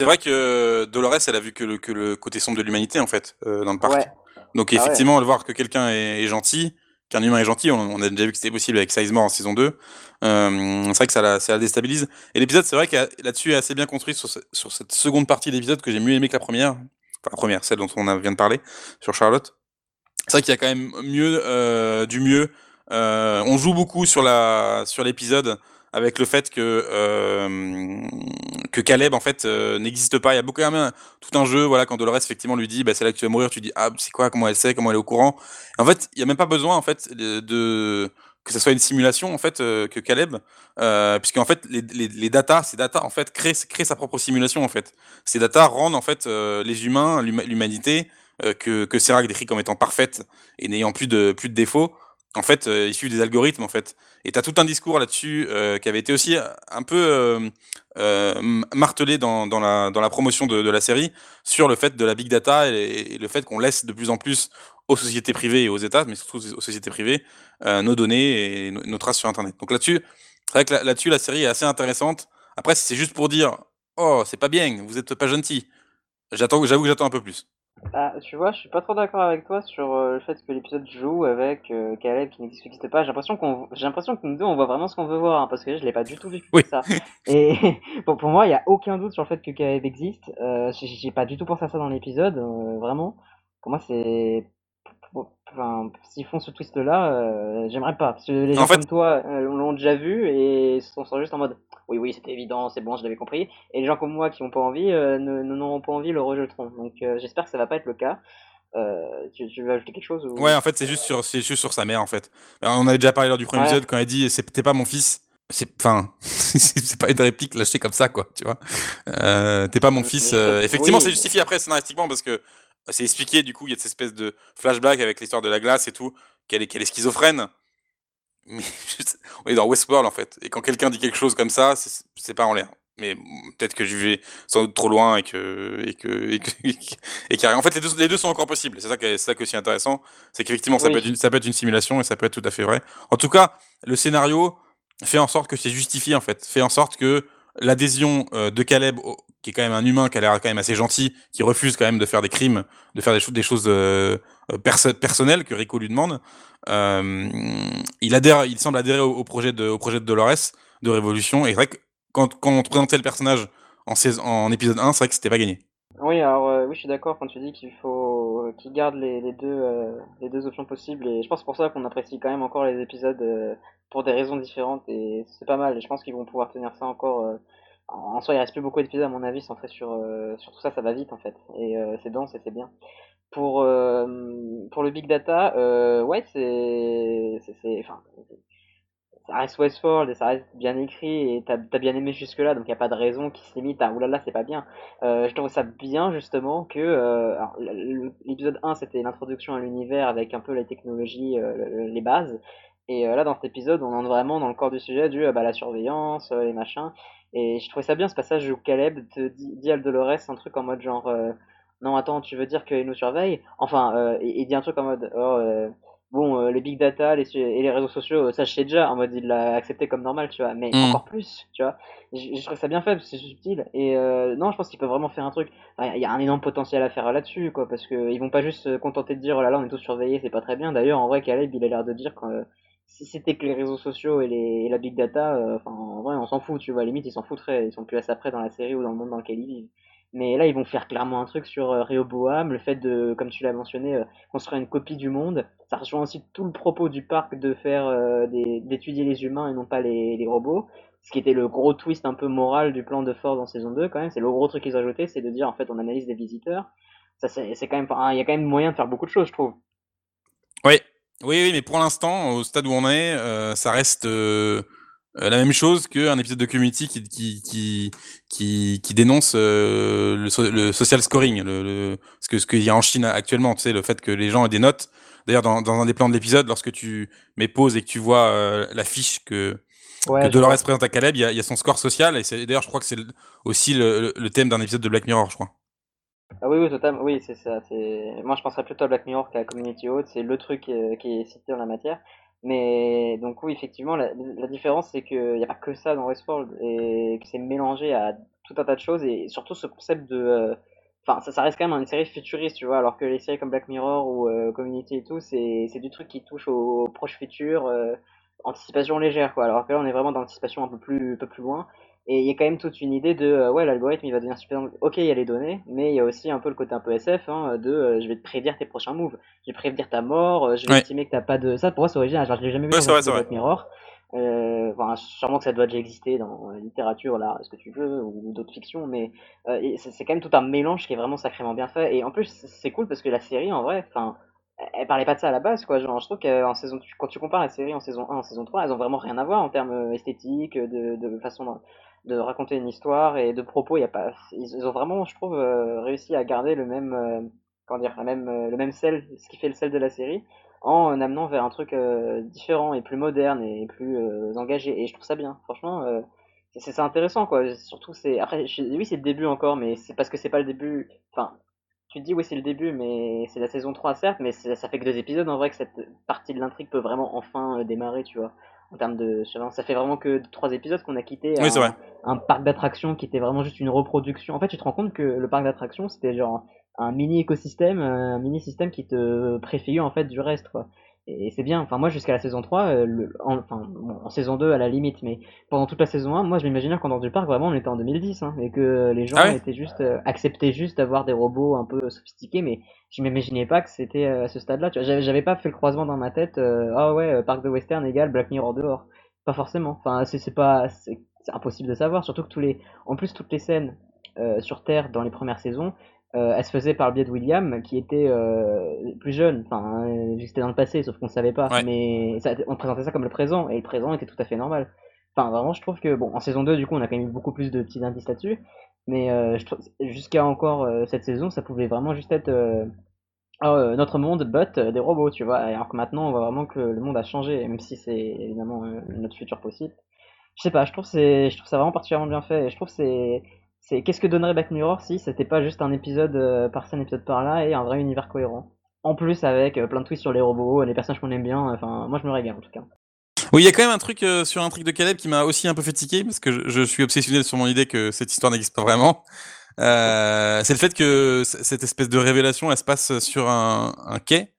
C'est vrai que Dolores, elle a vu que le, que le côté sombre de l'humanité, en fait, dans le parc. Donc, ah effectivement, de voir que quelqu'un est, gentil, qu'un humain est gentil, on, a déjà vu que c'était possible avec Sizemore en saison 2. Euh, c'est vrai que ça la, ça la déstabilise. Et l'épisode, c'est vrai que là-dessus, est assez bien construit sur, sur cette seconde partie de l'épisode que j'ai mieux aimé que la première. La première, celle dont on vient de parler, sur Charlotte. C'est vrai qu'il y a quand même mieux, euh, du mieux. Euh, on joue beaucoup sur la sur l'épisode avec le fait que euh, que Caleb en fait n'existe pas. Il y a beaucoup quand même tout un jeu. Voilà, quand Dolores effectivement lui dit, bah, c'est là que tu vas mourir, tu dis ah c'est quoi, comment elle sait, comment elle est au courant. en fait, il y a même pas besoin en fait de, que ce soit une simulation en fait euh, que Caleb, euh, puisque en fait les, data, ces data en fait créent, créent sa propre simulation en fait. Ces data rendent en fait les humains, l'humanité que que Serac décrit comme étant parfaite et n'ayant plus de plus de défauts en fait, euh, issu des algorithmes, en fait. Et tu as tout un discours là-dessus euh, qui avait été aussi un peu euh, euh martelé dans, dans, la, dans la promotion de, la série sur le fait de la big data et, le fait qu'on laisse de plus en plus aux sociétés privées et aux États, mais surtout aux sociétés privées, euh, nos données et nos, traces sur Internet. Donc là-dessus, c'est vrai que là-dessus, la série est assez intéressante. Après, si c'est juste pour dire, oh, c'est pas bien, vous êtes pas gentil, j'attends, j'avoue que j'attends un peu plus. Ah, tu vois, je suis pas trop d'accord avec toi sur euh, le fait que l'épisode joue avec euh, Caleb qui n'existe pas. J'ai l'impression qu'on, j'ai l'impression que nous deux on voit vraiment ce qu'on veut voir, hein, parce que je l'ai pas du tout vu oui. ça. Et bon, pour moi, il y a aucun doute sur le fait que Caleb existe. Euh, j'ai pas du tout pensé à ça dans l'épisode, euh, vraiment. Pour moi, c'est enfin, s'ils font ce twist là, euh, j'aimerais pas. Parce que les gens comme toi euh, l'ont déjà vu et sont, sont, juste en mode oui, oui, c'était évident, c'est bon, je l'avais compris. Et les gens comme moi qui n'ont pas envie euh, ne n'auront pas envie, le rejetteront. Donc j'espère que ça va pas être le cas. Tu, tu, veux ajouter quelque chose Ouais, en fait, c'est juste, sur, juste sur sa mère en fait. On avait déjà parlé lors du premier épisode quand elle dit c'était pas mon fils. C'est enfin, c'est pas une réplique lâchée comme ça quoi, tu vois. T'es pas mon fils. effectivement, c'est justifié après scénaristiquement parce que c'est expliqué, du coup, il y a cette espèce de flashback avec l'histoire de la glace et tout, qu'elle est, qu'elle est schizophrène. Mais on est dans Westworld, en fait. Et quand quelqu'un dit quelque chose comme ça, c'est pas en l'air. Mais peut-être que je vais sans doute trop loin et que. Et que, et que, et en fait, les deux, les deux sont encore possibles. C'est ça, qui est, ça qui est aussi intéressant. C'est qu'effectivement, ça, peut être une, ça peut être une simulation et ça peut être tout à fait vrai. En tout cas, le scénario fait en sorte que c'est justifié, en fait. Fait en sorte que l'adhésion euh, de Caleb qui est quand même un humain qui a l'air quand même assez gentil, qui refuse quand même de faire des crimes, de faire des, choses, euh, euh personnelles que Rico lui demande. Euh, il adhère, il semble adhérer au, projet de, au projet de Dolores de Révolution. Et c'est vrai que quand, quand on présentait le personnage en, épisode 1, c'est vrai que c'était pas gagné. Oui, alors oui, je suis d'accord quand tu dis qu'il faut qu'il garde les, deux les deux options possibles et je pense pour ça qu'on apprécie quand même encore les épisodes pour des raisons différentes et c'est pas mal et je pense qu'ils vont pouvoir tenir ça encore en soi, il reste plus beaucoup d'épisodes à mon avis, centrés sur, euh, sur tout ça, ça va vite en fait. Et euh, c'est dense et c'est bien. Pour, euh, pour le big data, euh, ouais, c'est. Enfin, ça reste Westworld et ça reste bien écrit et t'as as bien aimé jusque-là, donc il a pas de raison qui se limite à oulala, c'est pas bien. Euh, je trouve ça bien justement que. Euh, L'épisode 1 c'était l'introduction à l'univers avec un peu la technologie, les bases. Et là, dans cet épisode, on entre vraiment dans le corps du sujet du bah, la surveillance, les machins. Et je trouvais ça bien ce passage où Caleb te dit, dit à Dolores un truc en mode genre euh, non attends tu veux dire qu'il nous surveille? Enfin euh, il dit un truc en mode oh, euh, bon les big data les, et les réseaux sociaux ça je sais déjà. En mode il l'a accepté comme normal tu vois. Mais mm. encore plus tu vois. Je, trouve ça bien fait c'est subtil. Et non je pense qu'il peut vraiment faire un truc. Il y a un énorme potentiel à faire là-dessus quoi parce que ils vont pas juste se contenter de dire oh là là on est tous surveillés c'est pas très bien. D'ailleurs en vrai Caleb il a l'air de dire quand si c'était que les réseaux sociaux et, les, la big data, euh, enfin en vrai on s'en fout, tu vois, à limite ils s'en foutraient, ils sont plus à ça dans la série ou dans le monde dans lequel ils vivent. Mais là ils vont faire clairement un truc sur euh, Rehoboam, le fait de, comme tu l'as mentionné, euh, construire une copie du monde. Ça rejoint aussi tout le propos du parc de faire euh, d'étudier les humains et non pas les, les, robots. Ce qui était le gros twist un peu moral du plan de Ford en saison 2 quand même, c'est le gros truc qu'ils ont ajouté, c'est de dire en fait on analyse des visiteurs. Ça c'est quand même, il y a quand même moyen de faire beaucoup de choses je trouve. Oui, oui, oui, mais pour l'instant, au stade où on est, euh, ça reste euh, la même chose qu'un épisode de Community qui qui qui qui, qui dénonce le, le, social scoring, le, le ce que ce qu'il y a en Chine actuellement, tu sais, le fait que les gens aient des notes. D'ailleurs, dans, dans un des plans de l'épisode, lorsque tu mets pause et que tu vois la fiche que que Dolores présente à Caleb, il y, a, y, a son score social, et d'ailleurs, je crois que c'est aussi le, le, thème d'un épisode de Black Mirror, je crois. Ah oui, oui, totalement, oui, c'est ça. Moi, je penserais plutôt à Black Mirror qu'à Community Haute, c'est le truc euh, qui est cité dans la matière. Mais donc, oui, effectivement, la, différence, c'est qu'il n'y a pas que ça dans Westworld, et que c'est mélangé à tout un tas de choses, et surtout ce concept de. Euh, enfin, ça, ça, reste quand même une série futuriste, tu vois, alors que les séries comme Black Mirror ou euh, Community et tout, c'est du truc qui touche au, proche futur anticipation légère, quoi. Alors que là, on est vraiment dans l'anticipation un peu plus, un peu plus loin. Et il y a quand même toute une idée de, euh, ouais, l'algorithme, il va devenir super... Ok, il y a les données, mais il y a aussi un peu le côté un peu SF, hein, de, euh, je vais te prédire tes prochains moves. Je vais prédire ta mort, euh, je vais estimer que t'as pas de... Ça, pour moi, c'est original. Genre, je l'ai jamais vu dans Black Mirror. Euh, enfin, sûrement que ça doit déjà exister dans la littérature, là, ce que tu veux, ou d'autres fictions, mais c'est quand même tout un mélange qui est vraiment sacrément bien fait. Et en plus, c'est cool parce que la série, en vrai, enfin, elle parlait pas de ça à la base, quoi. Genre, je trouve qu'en saison, quand tu compares la série en saison 1 en saison 3, elles ont vraiment rien à voir en termes euh, esthétiques, de, de façon de, raconter une histoire et de propos. Il y a pas, ils ont vraiment, je trouve, euh, réussi à garder le même, euh, comment dire, même, le même sel, ce qui fait le sel de la série, en amenant vers un truc différent et plus moderne et plus engagé. Et je trouve ça bien, franchement. c'est intéressant, quoi. Surtout, c'est après, oui, c'est le début encore, mais c'est parce que c'est pas le début. Enfin, tu te dis oui c'est le début mais c'est la saison 3 certes mais ça fait que deux épisodes en vrai que cette partie de l'intrigue peut vraiment enfin euh, démarrer tu vois en termes de ça fait vraiment que trois épisodes qu'on a quitté un, parc d'attractions qui était vraiment juste une reproduction. En fait tu te rends compte que le parc d'attractions c'était genre un mini écosystème un mini système qui te préfigure en fait du reste quoi et c'est bien. Enfin, moi, jusqu'à la saison 3, euh, le, en, enfin, en saison 2 à la limite, mais pendant toute la saison 1, moi, je m'imaginais qu'en dehors du parc, vraiment, on était en 2010, hein, et que les gens ah étaient juste, euh, acceptaient juste d'avoir des robots un peu sophistiqués, mais je m'imaginais pas que c'était euh, à ce stade-là. Tu vois, j'avais pas fait le croisement dans ma tête, ah ouais, parc de western égale Black Mirror dehors. Pas forcément. Enfin, c'est pas, c'est impossible de savoir, surtout que tous les, en plus, toutes les scènes sur Terre dans les premières saisons, euh, elle se faisait par le biais de William, qui était euh, plus jeune. Enfin, c'était dans le passé, sauf qu'on ne savait pas. Mais on présentait ça comme le présent, et le présent était tout à fait normal. Enfin, vraiment, je trouve que, bon, en saison 2, du coup, on a quand même eu beaucoup plus de petits indices là-dessus. Mais jusqu'à encore cette saison, ça pouvait vraiment juste être oh, notre monde, but des robots, tu vois. Alors que maintenant, on voit vraiment que le monde a changé, même si c'est évidemment notre futur possible. Je sais pas, je trouve, je trouve ça vraiment particulièrement bien fait. Et je trouve c'est c'est qu'est-ce que donnerait Black Mirror si c'était pas juste un épisode euh, par scène, épisode par là et un vrai univers cohérent? En plus avec euh, plein de twists sur les robots, les personnages qu'on aime bien, enfin moi je me régale en tout cas. Oui, il y a quand même un truc euh, sur un truc de Caleb qui m'a aussi un peu fait tiquer parce que je, suis obsessionnel sur mon idée que cette histoire n'existe pas vraiment. c'est le fait que cette espèce de révélation, elle se passe sur un, quai,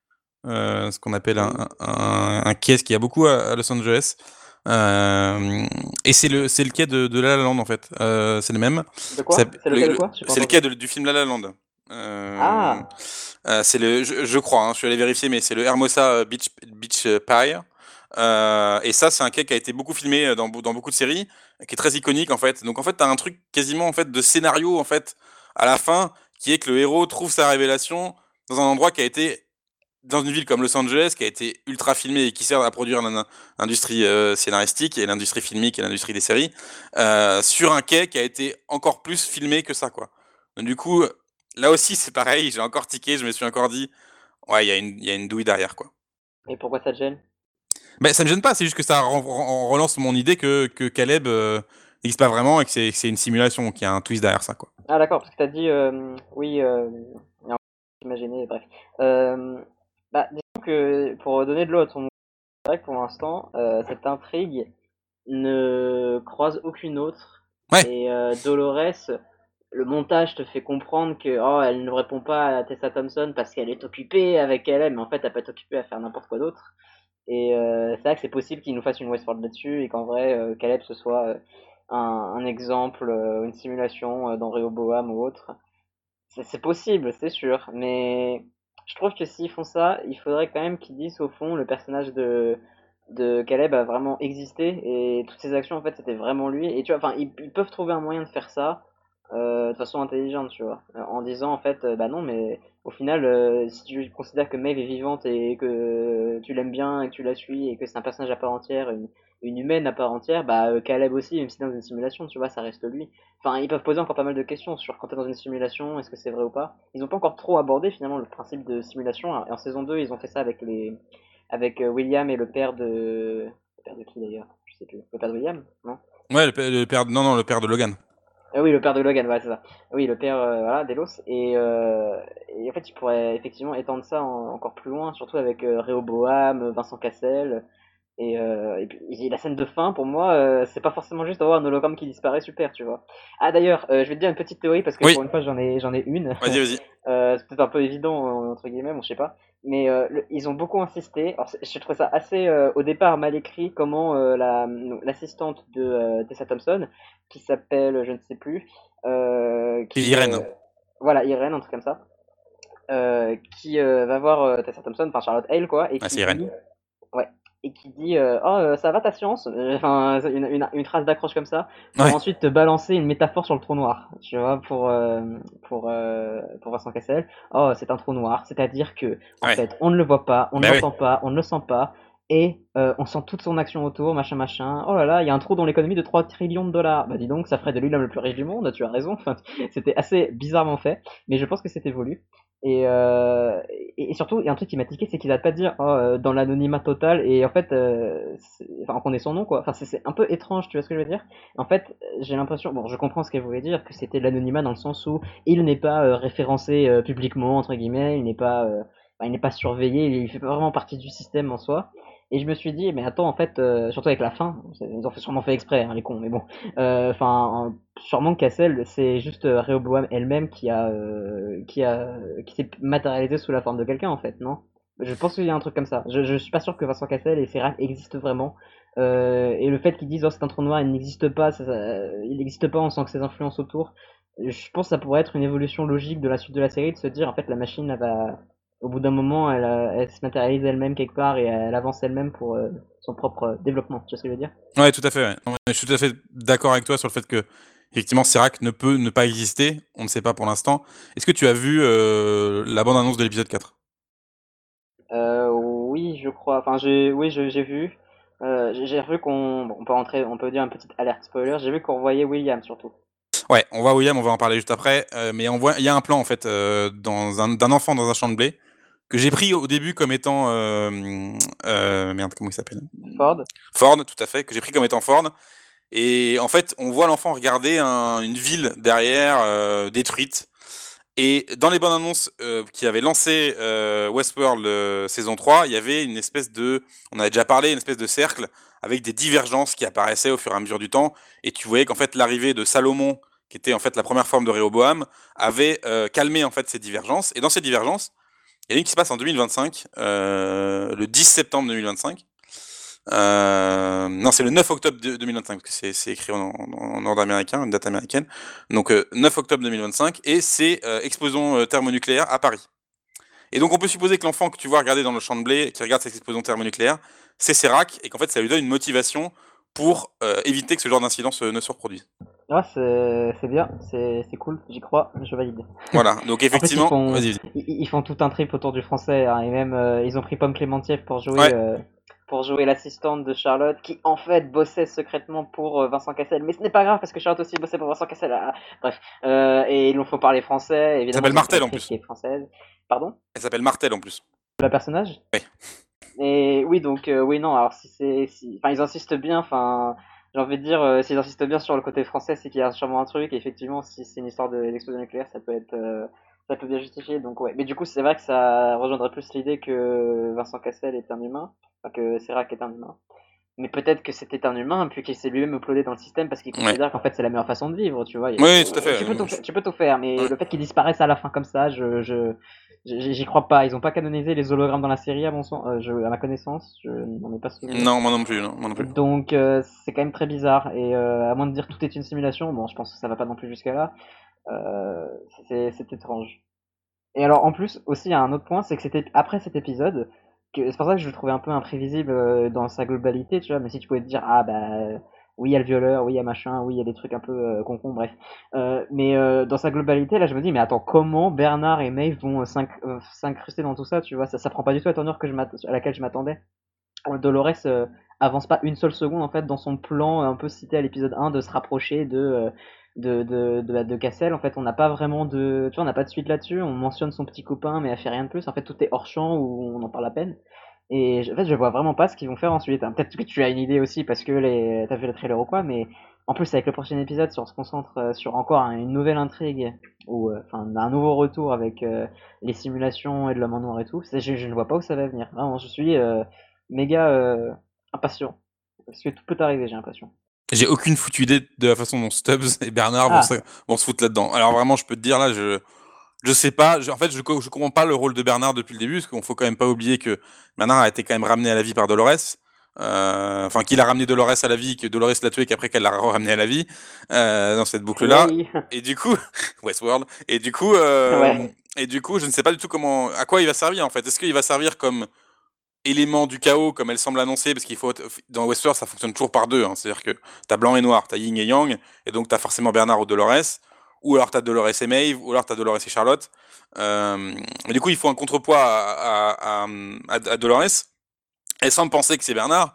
ce qu'on appelle un, un, quai, ce qu'il y a beaucoup à Los Angeles. Euh, et c'est le, c'est le quai de, de La La Land en fait. Euh, c'est le même. De quoi C'est le, quoi C'est le quai du film La La Land. Euh, ah. C'est le, je, crois, hein, je suis allé vérifier, mais c'est le Hermosa Beach, Beach Pier. Euh, et ça, c'est un quai qui a été beaucoup filmé dans, dans beaucoup de séries, qui est très iconique en fait. Donc en fait, t'as un truc quasiment en fait de scénario en fait à la fin, qui est que le héros trouve sa révélation dans un endroit qui a été dans une ville comme Los Angeles, qui a été ultra filmée et qui sert à produire l'industrie euh, scénaristique et l'industrie filmique et l'industrie des séries, euh, sur un quai qui a été encore plus filmé que ça, quoi. Donc, du coup, là aussi, c'est pareil, j'ai encore tiqué, je me suis encore dit, ouais, il y, a une, y a une douille derrière, quoi. Et pourquoi ça te gêne? Ben, Ça me gêne pas, c'est juste que ça relance mon idée que, que Caleb euh, n'existe pas vraiment et que c'est une simulation, qu'il y a un twist derrière ça, quoi. Ah d'accord, parce que tu as dit, oui, imaginer, bref. Bah, disons que pour donner de l'eau à ton c'est vrai que pour l'instant, euh, cette intrigue ne croise aucune autre. Et euh, Dolores, le montage te fait comprendre que oh, elle ne répond pas à Tessa Thompson parce qu'elle est occupée avec elle, mais en fait, elle peut être occupée à faire n'importe quoi d'autre. Et euh, c'est vrai que c'est possible qu'il nous fasse une Westworld là-dessus et qu'en vrai, Caleb ce soit un, un exemple, une simulation dans Rehoboam ou autre. C'est possible, c'est sûr, mais je trouve que s'ils font ça, il faudrait quand même qu'ils disent au fond le personnage de Caleb a vraiment existé et toutes ses actions en fait c'était vraiment lui. Et tu vois enfin ils, peuvent trouver un moyen de faire ça euh, de façon intelligente tu vois. En disant en fait euh, bah non mais au final, euh, si tu considères que Maeve est vivante et que tu l'aimes bien et que tu la suis et que c'est un personnage à part entière, une humaine à part entière, bah euh, Caleb aussi, même si dans une simulation, tu vois, ça reste lui. Enfin, ils peuvent poser encore pas mal de questions sur quand t'es dans une simulation, est-ce que c'est vrai ou pas. Ils ont pas encore trop abordé finalement le principe de simulation. Et en saison 2, ils ont fait ça avec les, avec euh, William et le père de, le père de qui d'ailleurs? Je sais plus. Le père de William, non? Ouais, le père, le père, non non, le père de Logan. Ah oui, le père de Logan, voilà, c'est ça. Oui, le père, euh, voilà, Delos. Et, euh, et en fait, tu pourrais effectivement étendre ça en- encore plus loin, surtout avec euh, Rehoboam, Vincent Cassel. Et, euh, et puis, la scène de fin, pour moi, euh, c'est pas forcément juste d'avoir un hologramme qui disparaît, super, tu vois. Ah d'ailleurs, euh, je vais te dire une petite théorie parce que Oui. pour une fois, j'en ai, j'en ai une. Vas-y, vas-y. C'est peut-être un peu évident entre guillemets, bon, je sais pas. Mais le- ils ont beaucoup insisté. Alors, je trouve ça assez au départ mal écrit comment la l'assistante de Tessa Thompson, qui s'appelle je ne sais plus, qui, Irène. voilà Irène, un truc comme ça, qui va voir Tessa Thompson, enfin Charlotte Hale quoi, et Ah, qui c'est Irène. Et qui dit euh, oh euh, ça va ta science, enfin une, une, une trace d'accroche comme ça, pour Ouais. ensuite te balancer une métaphore sur le trou noir, tu vois, pour euh, pour euh, pour Vincent Cassel. Oh c'est un trou noir, c'est-à-dire que en Ouais. fait on ne le voit pas, on ne Bah oui. l'entend pas, on ne le sent pas. Et euh, on sent toute son action autour, machin machin. Oh là là, il y a un trou dans l'économie de 3 trillions de dollars. Bah dis donc, ça ferait de lui l'homme le plus riche du monde, tu as raison. Enfin, c'était assez bizarrement fait, mais je pense que c'était voulu. Et, euh, et, surtout, il y a un truc qui m'a tiqué, c'est qu'ils n'arrêtent pas de dire oh, euh, dans l'anonymat total, et en fait, euh, enfin, qu'on ait son nom, quoi. Enfin, c'est- un peu étrange, tu vois ce que je veux dire? En fait, j'ai l'impression, bon, je comprends ce qu'elle voulait dire, que c'était l'anonymat dans le sens où il n'est pas euh, référencé euh, publiquement, entre guillemets, il n'est pas, enfin, il n'est pas surveillé, il fait pas vraiment partie du système en soi. Et je me suis dit, mais attends, en fait, euh, surtout avec la fin, ils ont sûrement fait exprès, hein, les cons, mais bon. Euh, Enfin, sûrement que Cassel, c'est juste euh, Rehoboam elle-même qui a, euh, qui a, qui s'est matérialisée sous la forme de quelqu'un, en fait, non? Je pense qu'il y a un truc comme ça. Je, je suis pas sûr que Vincent Cassel et Serac existent vraiment. Euh, et le fait qu'ils disent, oh, c'est un trou noir, il n'existe pas, ça- il n'existe pas, on sent que ses influences autour. Je pense que ça pourrait être une évolution logique de la suite de la série, de se dire, en fait, la machine, elle va, au bout d'un moment, elle, euh, elle se matérialise elle-même quelque part et elle avance elle-même pour euh, son propre euh, développement. Tu vois ce que je veux dire? Ouais, tout à fait. ouais. Je suis tout à fait d'accord avec toi sur le fait que effectivement Serac ne peut ne pas exister. On ne sait pas pour l'instant. Est-ce que tu as vu euh, la bande annonce de l'épisode 4 euh, Oui, je crois. Enfin, j'ai, oui, j'ai vu. Euh, j'ai vu qu'on, bon, on peut rentrer, on peut dire une petite alerte spoiler. J'ai vu qu'on voyait William surtout. Ouais, on voit William, on va en parler juste après. mais on voit, il y a un plan en fait d'un enfant dans un champ de blé que j'ai pris au début comme étant euh, euh, merde comment il s'appelle? Ford. Ford, tout à fait, que j'ai pris comme étant Ford. Et en fait, on voit l'enfant regarder un- une ville derrière euh, détruite. Et dans les bandes annonces qui avaient lancé Westworld saison 3, il y avait une espèce de, on avait déjà parlé, une espèce de cercle avec des divergences qui apparaissaient au fur et à mesure du temps. Et tu voyais qu'en fait l'arrivée de Salomon, qui était en fait la première forme de Rehoboam, avait calmé en fait ces divergences. Et dans ces divergences, il y en a une qui se passe en 2025, euh, le 10 septembre 2025. Euh, non, c'est le 9 octobre de- 2025, parce que c'est- écrit en, ordre américain, une date américaine. Donc euh, 9 octobre 2025, et c'est euh, explosion euh, thermonucléaire à Paris. Et donc on peut supposer que l'enfant que tu vois regarder dans le champ de blé, qui regarde cette explosion thermonucléaire, c'est Serac, et qu'en fait ça lui donne une motivation pour euh, éviter que ce genre d'incident ne se reproduise. Ouais, c'est c'est bien, c'est c'est cool, j'y crois, je valide. Voilà, donc effectivement... ils font-. Ils, ils font tout un trip autour du français, hein, et même euh, ils ont pris Pomme Clémentief pour jouer, Ouais. euh, pour jouer l'assistante de Charlotte, qui en fait bossait secrètement pour euh, Vincent Cassel. Mais ce n'est pas grave parce que Charlotte aussi bossait pour Vincent Cassel. ah, bref, euh, et ils l'ont fait parler français. Évidemment, s'appelle Martel, en plus. Qui est française. Pardon? Elle s'appelle Martel en plus. La personnage? Oui. Et oui, donc euh, oui, non. Alors si c'est, si... enfin ils insistent bien. Enfin, j'ai envie de dire, euh, s'ils insistent bien sur le côté français, c'est qu'il y a sûrement un truc. Et effectivement, si c'est une histoire de- d'explosion nucléaire, ça peut être, euh, ça peut bien justifier. Donc ouais. Mais du coup, c'est vrai que ça rejoindrait plus l'idée que Vincent Cassel est un humain, enfin que Serac est un humain. Mais peut-être que c'était un humain, puis qu'il s'est lui-même uploadé dans le système parce qu'il Ouais. considère qu'en fait c'est la meilleure façon de vivre, tu vois. Oui, tout à fait. Tu peux, tout, tu peux tout faire, mais Ouais. le fait qu'ils disparaissent à la fin comme ça, je, je, j'y crois pas. Ils ont pas canonisé les hologrammes dans la série, à mon sens, euh, je, à ma connaissance, je n'en ai pas souvenir. Non, moi non plus, non, moi non plus. Donc euh, c'est quand même très bizarre et euh, à moins de dire tout est une simulation, bon je pense que ça va pas non plus jusqu'à là, c'est étrange. Et alors en plus aussi il y a un autre point, c'est que c'était après cet épisode c'est pour ça que je le trouvais un peu imprévisible dans sa globalité, tu vois, mais si tu pouvais te dire ah bah oui, il y a le violeur, oui, il y a machin, oui, il y a des trucs un peu euh, concon, bref. Euh, mais euh, dans sa globalité, là, je me dis, mais attends, comment Bernard et Maeve vont s'incruster dans tout ça, tu vois? Ça, ça prend pas du tout la tournure que je à laquelle je m'attendais. Dolores avance pas une seule seconde, en fait, dans son plan un peu cité à l'épisode 1 de se rapprocher de de, de, de, de Cassel. En fait, on n'a pas vraiment de, tu vois, on n'a pas de suite là-dessus. On mentionne son petit copain, mais elle fait rien de plus. En fait, tout est hors champ où on en parle à peine. Et en fait, je vois vraiment pas ce qu'ils vont faire ensuite. Hein. Peut-être que tu as une idée aussi parce que les... t'as vu le trailer ou quoi, mais en plus avec le prochain épisode, si on se concentre euh, sur encore une nouvelle intrigue ou euh, enfin un nouveau retour avec euh, les simulations et de l'homme en noir et tout, je, je, ne vois pas où ça va venir. Vraiment, je suis méga impatient parce que tout peut arriver, j'ai l'impression. J'ai aucune foutue idée de la façon dont Stubbs et Bernard vont, ah. se, vont se foutre là-dedans. Alors vraiment, je peux te dire là, je je sais pas. en fait, je, je comprends pas le rôle de Bernard depuis le début, parce qu'on faut quand même pas oublier que Bernard a été quand même ramené à la vie par Dolores. Euh, enfin, qu'il a ramené Dolores à la vie, que Dolores l'a tué, qu'après qu'elle l'a ramené à la vie euh, dans cette boucle-là. Et du coup, Westworld. Et du coup, euh, et du coup, je ne sais pas du tout comment, à quoi il va servir en fait. Est-ce qu'il va servir comme élément du chaos, comme elle semble annoncer, parce qu'il faut dans Westworld, ça fonctionne toujours par deux. Hein. C'est-à-dire que t'as blanc et noir, t'as yin et yang, et donc t'as forcément Bernard ou Dolores ou alors tu as Dolores et Maeve, ou alors tu as Dolores et Charlotte. Euh, du coup, il faut un contrepoids à, à, Dolores. Elle semble penser que c'est Bernard,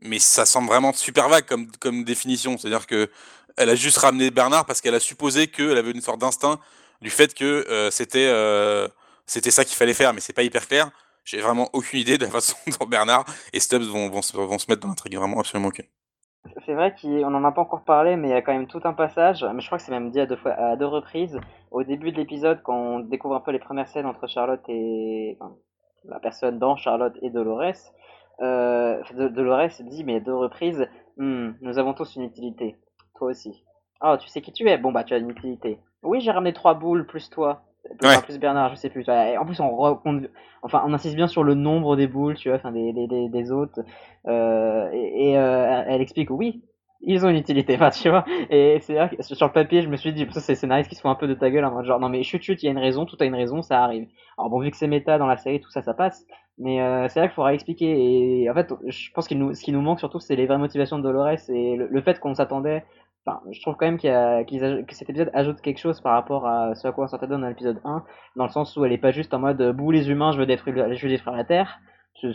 mais ça semble vraiment super vague comme, définition. C'est-à-dire que elle a juste ramené Bernard parce qu'elle a supposé qu'elle avait une sorte d'instinct du fait que euh, c'était euh, c'était ça qu'il fallait faire, mais c'est pas hyper clair. J'ai vraiment aucune idée de la façon dont Bernard et Stubbs vont se mettre dans l'intrigue, vraiment absolument aucune. C'est vrai qu'on en a pas encore parlé, mais il y a quand même tout un passage, mais je crois que c'est même dit à deux, reprises. Au début de l'épisode, quand on découvre un peu les premières scènes entre Charlotte et. La personne dans Charlotte et Dolores, euh, Dolores dit, mais à deux reprises, hmm, nous avons tous une utilité. Toi aussi. Oh, tu sais qui tu es Bon, bah, tu as une utilité. Oui, j'ai ramené trois boules plus toi. Plus, Bernard, je sais plus. En plus, on, enfin, on insiste bien sur le nombre des boules, tu vois, enfin, des, des, des, autres. Euh, et, euh, elle explique, oui, ils ont une utilité, enfin, tu vois. Et c'est vrai que sur le papier, je me suis dit, ça, c'est scénariste qui se font un peu de ta gueule, en mode genre, non, mais chut, chut, il y a une raison, tout a une raison, ça arrive. Alors, bon, vu que c'est méta dans la série, tout ça, ça passe. Mais euh, c'est vrai qu'il faudra expliquer. Et en fait, je pense que nous, ce qui nous manque surtout, c'est les vraies motivations de Dolores et le fait qu'on s'attendait Enfin, je trouve quand même que cet épisode ajoute quelque chose par rapport à ce à quoi on s'attendait dans l'épisode 1, dans le sens où elle est pas juste en mode bouh les humains, je veux détruire, je veux détruire la Terre.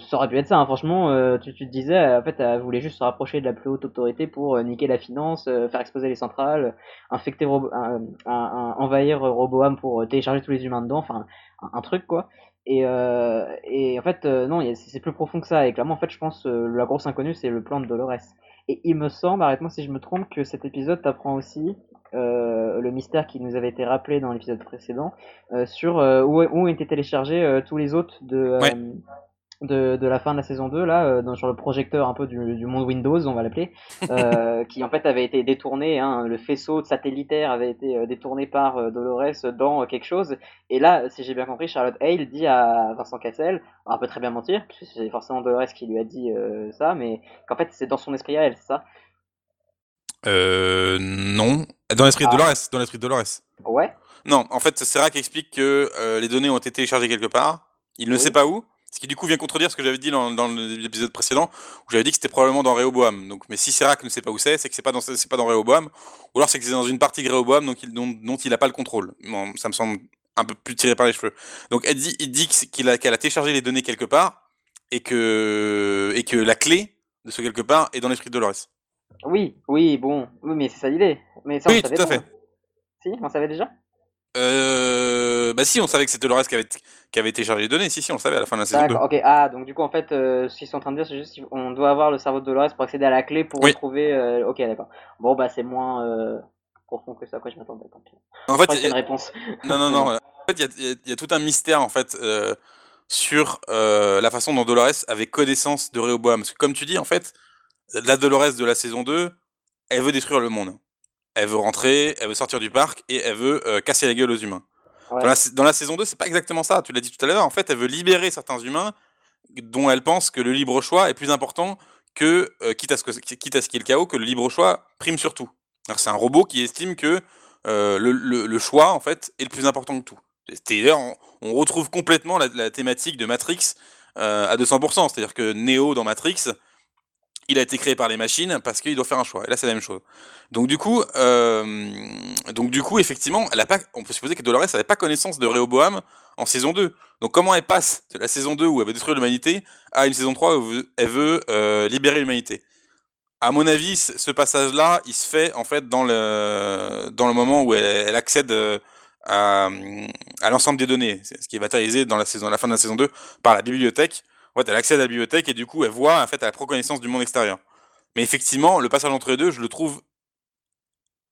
Ça aurait pu être ça, hein. franchement, euh, tu, te disais, en fait, elle voulait juste se rapprocher de la plus haute autorité pour euh, niquer la finance, euh, faire exploser les centrales, infecter, envahir Roboam pour télécharger tous les humains dedans, enfin, un, truc quoi. Et, et en fait, non, c'est plus profond que ça. Et clairement, en fait, je pense la grosse inconnue, c'est le plan de Dolores. Et il me semble, arrête-moi si je me trompe, que cet épisode t'apprend aussi euh, le mystère qui nous avait été rappelé dans l'épisode précédent euh, sur euh, où, où étaient téléchargés tous les autres de, de, de, la fin de la saison 2, là, euh, dans, sur le projecteur un peu du, du monde Windows, on va l'appeler, euh, qui en fait avait été détourné, hein, le faisceau satellitaire avait été euh, détourné par euh, Dolores dans quelque chose. Et là, si j'ai bien compris, Charlotte Hale dit à Vincent Cassel, on peut très bien mentir, c'est forcément Dolores qui lui a dit ça, mais qu'en fait c'est dans son esprit à elle, c'est ça? Euh. Non. Dans l'esprit de ah. Dolores. Dans l'esprit de Dolores. Ouais. Non, en fait, c'est qui explique que les données ont été téléchargées quelque part. Il ne sait pas où. Ce qui du coup vient contredire ce que j'avais dit dans, l'épisode précédent, où j'avais dit que c'était probablement dans Rehoboam. Donc, mais si Serac ne sait pas où c'est, c'est que c'est pas dans c'est pas dans Rehoboam, ou alors c'est que c'est dans une partie de Rehoboam donc il, dont, il n'a pas le contrôle. Bon, ça me semble un peu plus tiré par les cheveux. Donc elle dit, il dit qu'il a, qu'elle a téléchargé les données quelque part et que et que la clé de ce quelque part est dans l'esprit de Dolores. Oui, oui, bon, oui, mais c'est ça l'idée. Mais ça, oui, tout à fait. Si, on savait déjà. Euh, bah si, on savait que c'était Dolores qui avait, qui avait téléchargé les données. Si, si, on savait à la fin de la saison 2. ok. Ah, donc du coup, en fait, euh, ce qu'ils sont en train de dire, c'est juste qu'on doit avoir le cerveau de Dolores pour accéder à la clé pour retrouver. Euh, ok, d'accord. Bon, bah c'est moins euh, profond que ça. Quoi, je m'attendais. En fait, il y a une réponse. Non, non, non. en fait, il y, a tout un mystère en fait sur la façon dont Dolores avait connaissance de Rehoboam. Parce que comme tu dis, en fait, la Dolores de la saison 2, elle veut détruire le monde elle veut rentrer, elle veut sortir du parc et elle veut euh, casser la gueule aux humains. Dans, la, saison 2, c'est pas exactement ça. Tu l'as dit tout à l'heure. En fait, elle veut libérer certains humains dont elle pense que le libre choix est plus important que, euh, quitte, à ce qu'il y ait le chaos, que le libre choix prime sur tout. C'est un robot qui estime que euh, le, choix, en fait, est le plus important que tout. D'ailleurs, on, on, retrouve complètement la, thématique de Matrix à 200%. C'est-à-dire que Neo dans Matrix, il a été créé par les machines parce qu'il doit faire un choix. Et là, c'est la même chose. Donc du coup, euh, donc du coup, effectivement, on peut supposer que Dolores n'avait pas connaissance de Rehoboam en saison 2. Donc comment elle passe de la saison 2 où elle veut détruire l'humanité à une saison 3 où elle veut euh, libérer l'humanité? À mon avis, ce passage-là, il se fait en fait dans le dans le moment où elle, accède euh, à, à l'ensemble des données, ce qui est matérialisé dans la saison, à la fin de la saison 2 par la bibliothèque fait, elle accède à la bibliothèque et du coup, elle voit, en fait, elle pro connaissance du monde extérieur. Mais effectivement, le passage entre les deux, je le trouve,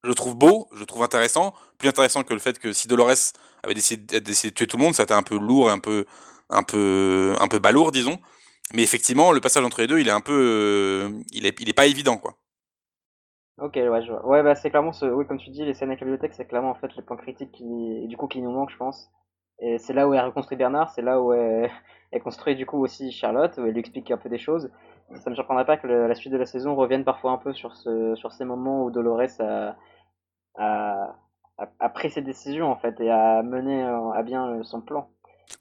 je le trouve beau, je le trouve intéressant, plus intéressant que le fait que si Dolores avait décidé, de tuer tout le monde, ça était un peu lourd, un peu, un peu, un peu balourd, disons. Mais effectivement, le passage entre les deux, il est un peu, euh, il est, il est pas évident, quoi. Ok, ouais, je vois. Ouais, bah c'est clairement ce, oui, comme tu dis, les scènes avec la bibliothèque, c'est clairement en fait les points critiques qui, du coup, qui nous manquent, je pense. Et c'est là où elle reconstruit Bernard, c'est là où elle, elle construit du coup aussi Charlotte, où elle lui explique un peu des choses. Ça ne me surprendrait pas que la suite de la saison revienne parfois un peu sur, ce, sur ces moments où Dolores a, a, a, pris ses décisions en fait et a mené euh, à bien son plan.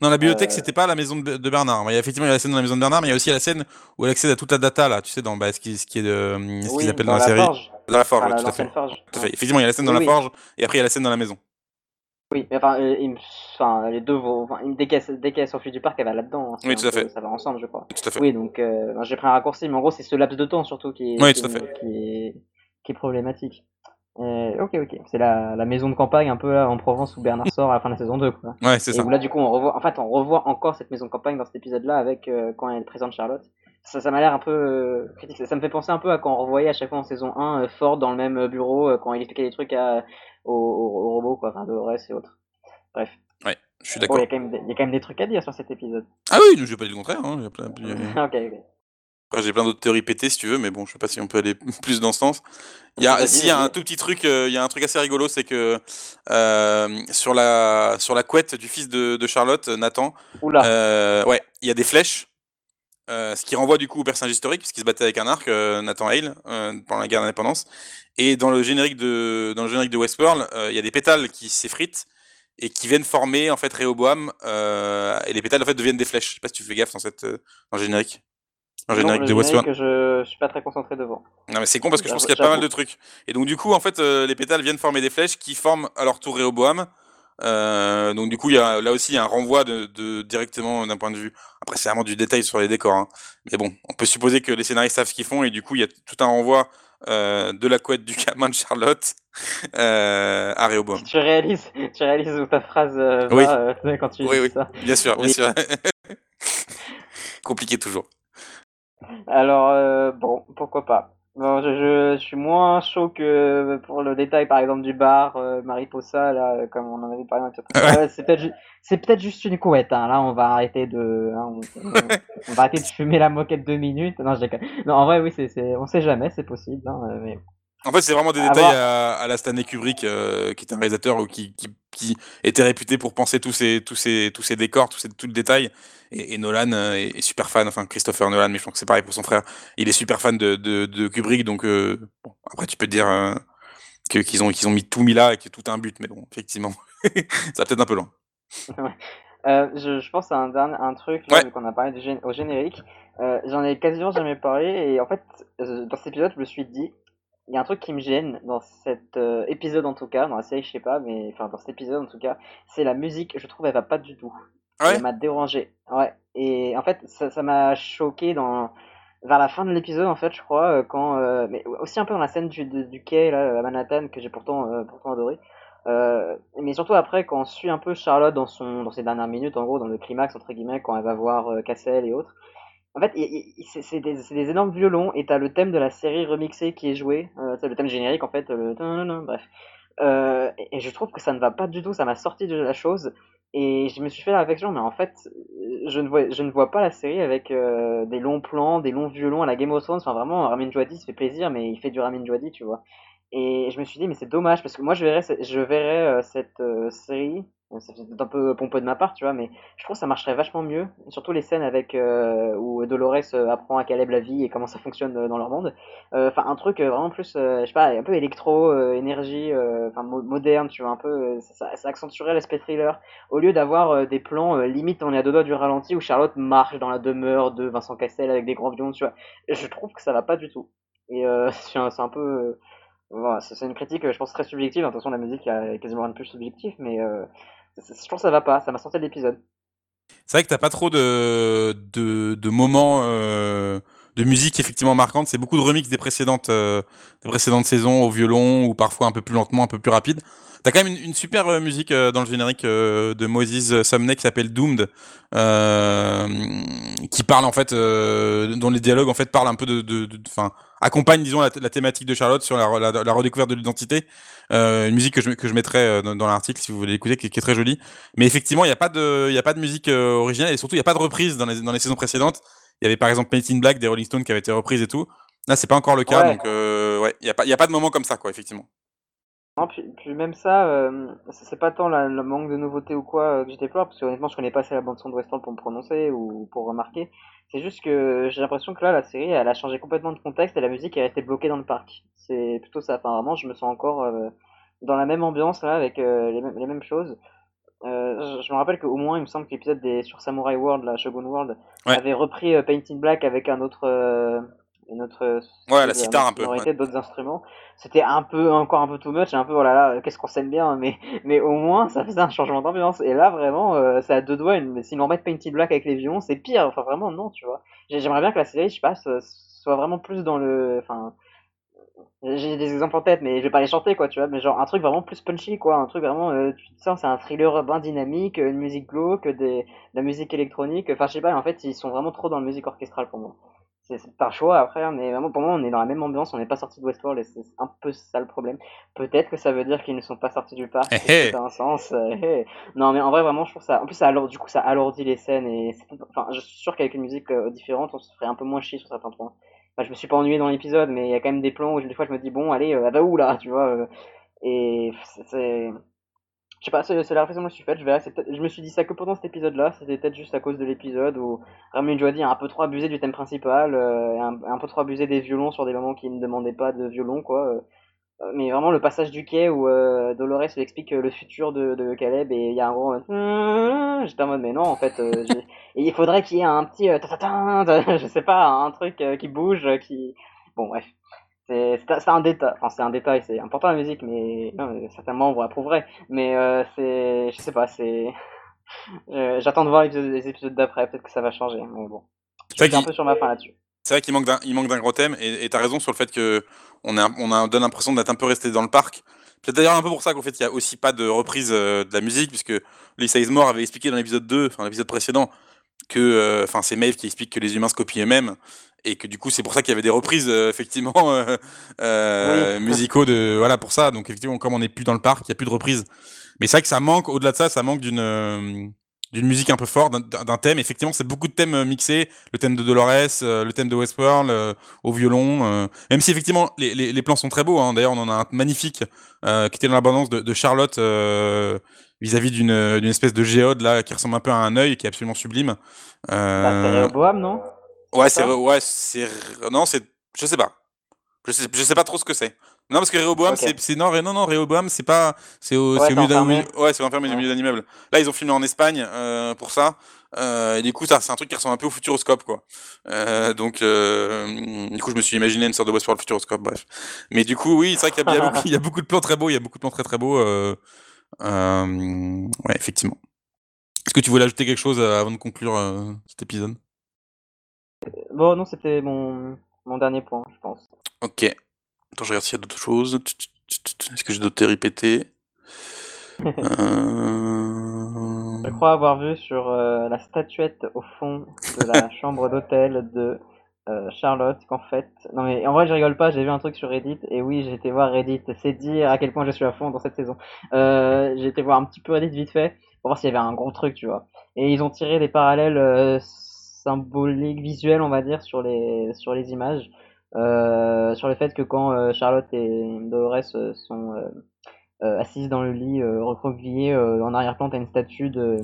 Non, la bibliothèque, euh... c'était pas la maison de, Bernard. Il y a effectivement il y a la scène dans la maison de Bernard, mais il y a aussi la scène où elle accède à toute la data là, tu sais, dans bah, ce, qui, ce qui qu'ils appellent dans, la, série. Forge. Dans la forge, tout, à fait. Forge. tout à fait. Effectivement, il y a la scène dans la forge et après il y a la scène dans la maison. Oui, mais enfin, euh, enfin les deux vont. Enfin, dès qu'elle s'enfuit du parc, elle va là-dedans. Hein, oui, tout à fait. Ça va ensemble, je crois. Tout à fait. Oui, donc euh, j'ai pris un raccourci, mais en gros, c'est ce laps de temps surtout qui est, oui, qui, tout à fait. qui, est, qui est problématique. Euh, ok, ok. C'est la, la maison de campagne un peu là, en Provence où Bernard sort à la fin de la saison 2. Quoi. Ouais, c'est ça. Où là, du coup, on revoit, en fait, on revoit encore cette maison de campagne dans cet épisode-là avec euh, quand elle présente Charlotte. Ça, ça m'a l'air un peu euh, critique. Ça, me fait penser un peu à quand on revoyait à chaque fois en saison 1 Ford dans le même bureau quand il expliquait des trucs à, aux, aux, robots, quoi, enfin, Dolores et autres. Bref. Ouais, je suis d'accord. Il y, a quand même des trucs à dire sur cet épisode. Ah oui, je vais pas dire le contraire. Hein. A plein, ok, ok. j'ai plein d'autres théories pétées si tu veux, mais bon, je sais pas si on peut aller plus dans ce sens. Il y a, s'il y a un tout petit truc, euh, il y a un truc assez rigolo, c'est que euh, sur la sur la couette du fils de, de Charlotte, Nathan, euh, ouais, il y a des flèches, euh, ce qui renvoie du coup au personnage historique puisqu'il se battait avec un arc, euh, Nathan Hale, pendant la guerre d'indépendance. Et dans le générique de dans le générique de Westworld, il y a des pétales qui s'effritent et qui viennent former en fait Rehoboam euh, et les pétales en fait deviennent des flèches. Je sais pas si tu fais gaffe dans cette euh, dans le générique. Dans le générique de Westworld. que je, je suis pas très concentré devant. Non mais c'est con parce que je pense qu'il y a pas mal de trucs. Et donc du coup en fait euh, les pétales viennent former des flèches qui forment à leur tour Rehoboam. Euh, donc du coup il y a là aussi il y a un renvoi de, de directement d'un point de vue. Après c'est vraiment du détail sur les décors. Hein. Mais bon on peut supposer que les scénaristes savent ce qu'ils font et du coup il y a tout un renvoi euh, de la couette du gamin de Charlotte euh, à Rehoboam. Tu réalises, tu réalises où ta phrase euh, oui. va quand tu oui, dis oui. ça. Bien sûr, bien sûr. Compliqué toujours. Alors, bon, pourquoi pas. Bon, je, je, suis moins chaud que pour le détail, par exemple, du bar euh, Mariposa, là, comme on en avait parlé. Ouais. c'est peut-être c'est peut-être juste une couette. Hein. Là, on va arrêter de, hein, on, on, on, va arrêter de fumer la moquette deux minutes. Non, je non en vrai, oui, c'est, c'est, on sait jamais, c'est possible. Hein, mais... En fait, c'est vraiment des détails à, à, la Stanley Kubrick, euh, qui est un réalisateur qui, qui, qui, était réputé pour penser tous ces, tous ces, tous ces décors, tous ces, tout le détail. Et, et Nolan euh, est, est, super fan, enfin Christopher Nolan, mais je pense que c'est pareil pour son frère. Il est super fan de, de, de Kubrick, donc euh, bon, après tu peux te dire euh, qu'ils ont, qu'ils ont mis tout mis là et que tout a un but, mais bon, effectivement, ça va peut-être un peu loin. Euh, je, je, pense à un, dernier, un truc ouais. qu'on a parlé du gén au générique. Euh, J'en ai quasiment jamais parlé et en fait, dans cet épisode, je me suis dit, il y a un truc qui me gêne dans cet euh, épisode en tout cas, dans la série je sais pas, mais enfin dans cet épisode en tout cas, c'est la musique. Je trouve elle va pas du tout. Ouais? Elle m'a dérangé. Ouais. Et en fait, ça m'a choqué dans vers la fin de l'épisode en fait, je crois, quand euh, mais aussi un peu dans la scène du, du, du quai là à Manhattan que j'ai pourtant euh, pourtant adoré. Euh, mais surtout après quand on suit un peu Charlotte dans son dans ses dernières minutes en gros dans le climax entre guillemets quand elle va voir euh, Cassel et autres en fait c'est des, énormes violons et t'as le thème de la série remixé qui est joué euh, c'est le thème générique en fait le bref. Euh, et, je trouve que ça ne va pas du tout ça m'a sorti de la chose et je me suis fait la réflexion mais en fait je ne vois je ne vois pas la série avec euh, des longs plans des longs violons à la Game of Thrones. Enfin vraiment Ramin Djawadi se fait plaisir mais il fait du Ramin Djawadi tu vois Et je me suis dit, mais c'est dommage, parce que moi, je verrais, je verrais cette série c'est un peu pompeux de ma part, tu vois, mais je trouve que ça marcherait vachement mieux. Surtout les scènes avec euh, où Dolores euh, apprend à Caleb la vie et comment ça fonctionne euh, dans leur monde. Enfin, un truc vraiment plus, je sais pas, un peu électro, énergie, enfin moderne, tu vois, un peu. Ça, ça accentuerait l'aspect thriller. Au lieu d'avoir des plans limite on est à deux doigts du ralenti où Charlotte marche dans la demeure de Vincent Castel avec des grands violons, tu vois. Je trouve que ça va pas du tout. Et c'est un, peu. Voilà, c'est une critique, je pense, très subjective. Attention, la musique a quasiment rien de plus subjectif, mais je trouve que ça va pas, ça m'a sorti de l'épisode. C'est vrai que t'as pas trop de, de, de moments euh, de musique effectivement marquantes. C'est beaucoup de remix des précédentes, euh, des précédentes saisons au violon ou parfois un peu plus lentement, un peu plus rapide. T'as quand même une, super euh, musique euh, dans le générique euh, de Moses Sumney qui s'appelle Doomed, qui parle en fait, dont les dialogues en fait parlent un peu de, de, enfin, accompagne disons la, thématique de Charlotte sur la, la, redécouverte de l'identité. une musique que je, que je mettrai dans, l'article si vous voulez l'écouter, qui, qui, est très jolie. Mais effectivement, il n'y a pas de, il y a pas de musique originale et surtout il n'y a pas de reprise dans les, dans les saisons précédentes. Il y avait par exemple Paint in Black des Rolling Stones qui avait été reprise et tout. Là, c'est pas encore le cas, donc ouais, il y a pas, il y a pas de moment comme ça quoi, effectivement. Non, puis, puis même ça, euh, c'est pas tant la- le manque de nouveauté ou quoi euh, que je déplore, parce que honnêtement, je connais pas assez la bande son de Westworld pour me prononcer ou pour remarquer. C'est juste que j'ai l'impression que là, la série, elle a changé complètement de contexte et la musique est restée bloquée dans le parc. C'est plutôt ça. Enfin, vraiment, je me sens encore euh, dans la même ambiance là, avec euh, les, mêmes, les mêmes choses. Euh, je, je me rappelle qu'au moins, il me semble que l'épisode des sur Samurai World, la Shogun World, Ouais. avait repris euh, Paint in Black avec un autre, euh, une autre Ouais, la sitar un peu, sonorité, d'autres instruments. C'était un peu, encore un peu too much, un peu, oh là là, qu'est-ce qu'on s'aime bien, mais, mais au moins, ça faisait un changement d'ambiance. Et là, vraiment, euh, c'est à deux doigts, une, s'ils nous remettent Painted Black avec les violons, c'est pire. Enfin, vraiment, non, tu vois. J'aimerais bien que la série, je sais pas, soit vraiment plus dans le, enfin, j'ai des exemples en tête, mais je vais pas les chanter, quoi, tu vois. Mais genre, un truc vraiment plus punchy, quoi. Un truc vraiment, euh, tu te sens, c'est un thriller bien dynamique, une musique glauque, des, de la musique électronique. Enfin, je sais pas, en fait, ils sont vraiment trop dans la musique orchestrale pour moi c'est par choix après, mais vraiment pour moi on est dans la même ambiance, on n'est pas sorti de Westworld et c'est un peu ça le problème. Peut-être que ça veut dire qu'ils ne sont pas sortis du parc, ça a un sens. Euh, non mais en vrai vraiment je trouve ça, en plus ça alourdit, du coup ça alourdit les scènes et enfin je suis sûr qu'avec une musique euh, différente on se ferait un peu moins chier sur certains points. Enfin, je me suis pas ennuyé dans l'épisode mais il y a quand même des plans où des fois je me dis bon allez, euh, va où là, tu vois. et c'est je sais pas, c'est la réflexion que je me suis faite. Je, je me suis dit ça que pendant cet épisode-là. C'était peut-être juste à cause de l'épisode où Ramin Djawadi a un peu trop abusé du thème principal, euh, un, un, peu trop abusé des violons sur des moments qui ne demandaient pas de violon, quoi. Euh, mais vraiment le passage du quai où euh, Dolores lui explique le futur de, de Caleb et il y a un gros j'étais en mode mais non en fait et il faudrait qu'il y ait un petit je sais pas un truc qui bouge qui bon bref c'est un détail, enfin c'est un détail, c'est important la musique, mais non, certainement vous approuverez. Mais euh, c'est, je sais pas, c'est, j'attends de voir les épisodes d'après, peut-être que ça va changer. Mais bon, je suis un peu sur ma fin là-dessus. C'est vrai qu'il manque d'un, il manque d'un gros thème, et t'as raison sur le fait que on a, on a donne l'impression d'être un peu resté dans le parc. C'est d'ailleurs un peu pour ça qu'en fait il y a aussi pas de reprise euh, de la musique, puisque Lisa Ismore avait expliqué dans l'épisode 2, enfin l'épisode précédent, que, euh, enfin c'est Maeve qui explique que les humains se copient eux-mêmes, et que du coup c'est pour ça qu'il y avait des reprises euh, effectivement euh, euh, musicaux de voilà pour ça. Donc effectivement comme on n'est plus dans le parc il y a plus de reprises. Mais c'est vrai que ça manque au-delà de ça ça manque d'une euh, d'une musique un peu forte d'un thème. Effectivement c'est beaucoup de thèmes mixés. Le thème de Dolores le thème de Westworld au violon même si effectivement les, les, les, plans sont très beaux hein. d'ailleurs on en a un magnifique qui était dans l'abondance de, de, Charlotte vis-à-vis d'une d'une espèce de géode là qui ressemble un peu à un œil qui est absolument sublime. Euh... Bah, non? Ouais, c'est ouais, c'est non, c'est je sais pas. Je sais, je sais pas trop ce que c'est. Non, parce que Rehoboam, okay. c'est non, non, non, Rehoboam, c'est pas, c'est au, ouais, au milieu d'un, ouais, c'est ouais. au milieu d'un immeuble. Là, ils ont filmé en Espagne euh, pour ça. Euh, et du coup, ça, c'est un truc qui ressemble un peu au Futuroscope, quoi. Euh, donc, euh, du coup, je me suis imaginé une sorte de Westworld Futuroscope, bref. Mais du coup, oui, c'est vrai qu'il y, a il y a beaucoup de plans très beaux, il y a beaucoup de plans très très beaux. Euh, euh, ouais, effectivement. Est-ce que tu voulais ajouter quelque chose avant de conclure cet épisode? Bon, non, c'était mon, mon dernier point, je pense. Ok. Attends, je regarde s'il y a d'autres choses. Est-ce que j'ai d'autres répéter euh... Je crois avoir vu sur euh, la statuette au fond de la chambre d'hôtel de euh, Charlotte qu'en fait. Non, mais en vrai, je rigole pas, j'ai vu un truc sur Reddit et oui, j'ai été voir Reddit. C'est dire à quel point je suis à fond dans cette saison. Euh, j'ai été voir un petit peu Reddit vite fait pour voir s'il y avait un gros truc, tu vois. Et ils ont tiré des parallèles symbolique visuel on va dire sur les sur les images euh, sur le fait que quand euh, Charlotte et Dolores euh, sont assises dans le lit recroquevillées, en arrière-plan, t'as une statue de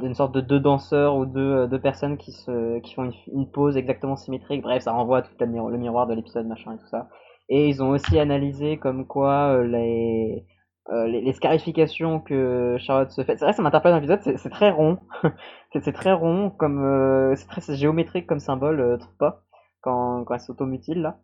d'une sorte de deux danseurs ou deux, deux personnes qui se qui font une, pose exactement symétrique. Bref, ça renvoie à tout le miroir de l'épisode machin et tout ça. Et ils ont aussi analysé comme quoi les euh, les, les, scarifications que Charlotte se fait. C'est vrai, ça m'interpelle dans l'épisode, c'est très rond. c'est très rond, comme euh, c'est très géométrique comme symbole, euh, trouve pas, quand, quand elle s'automutile là.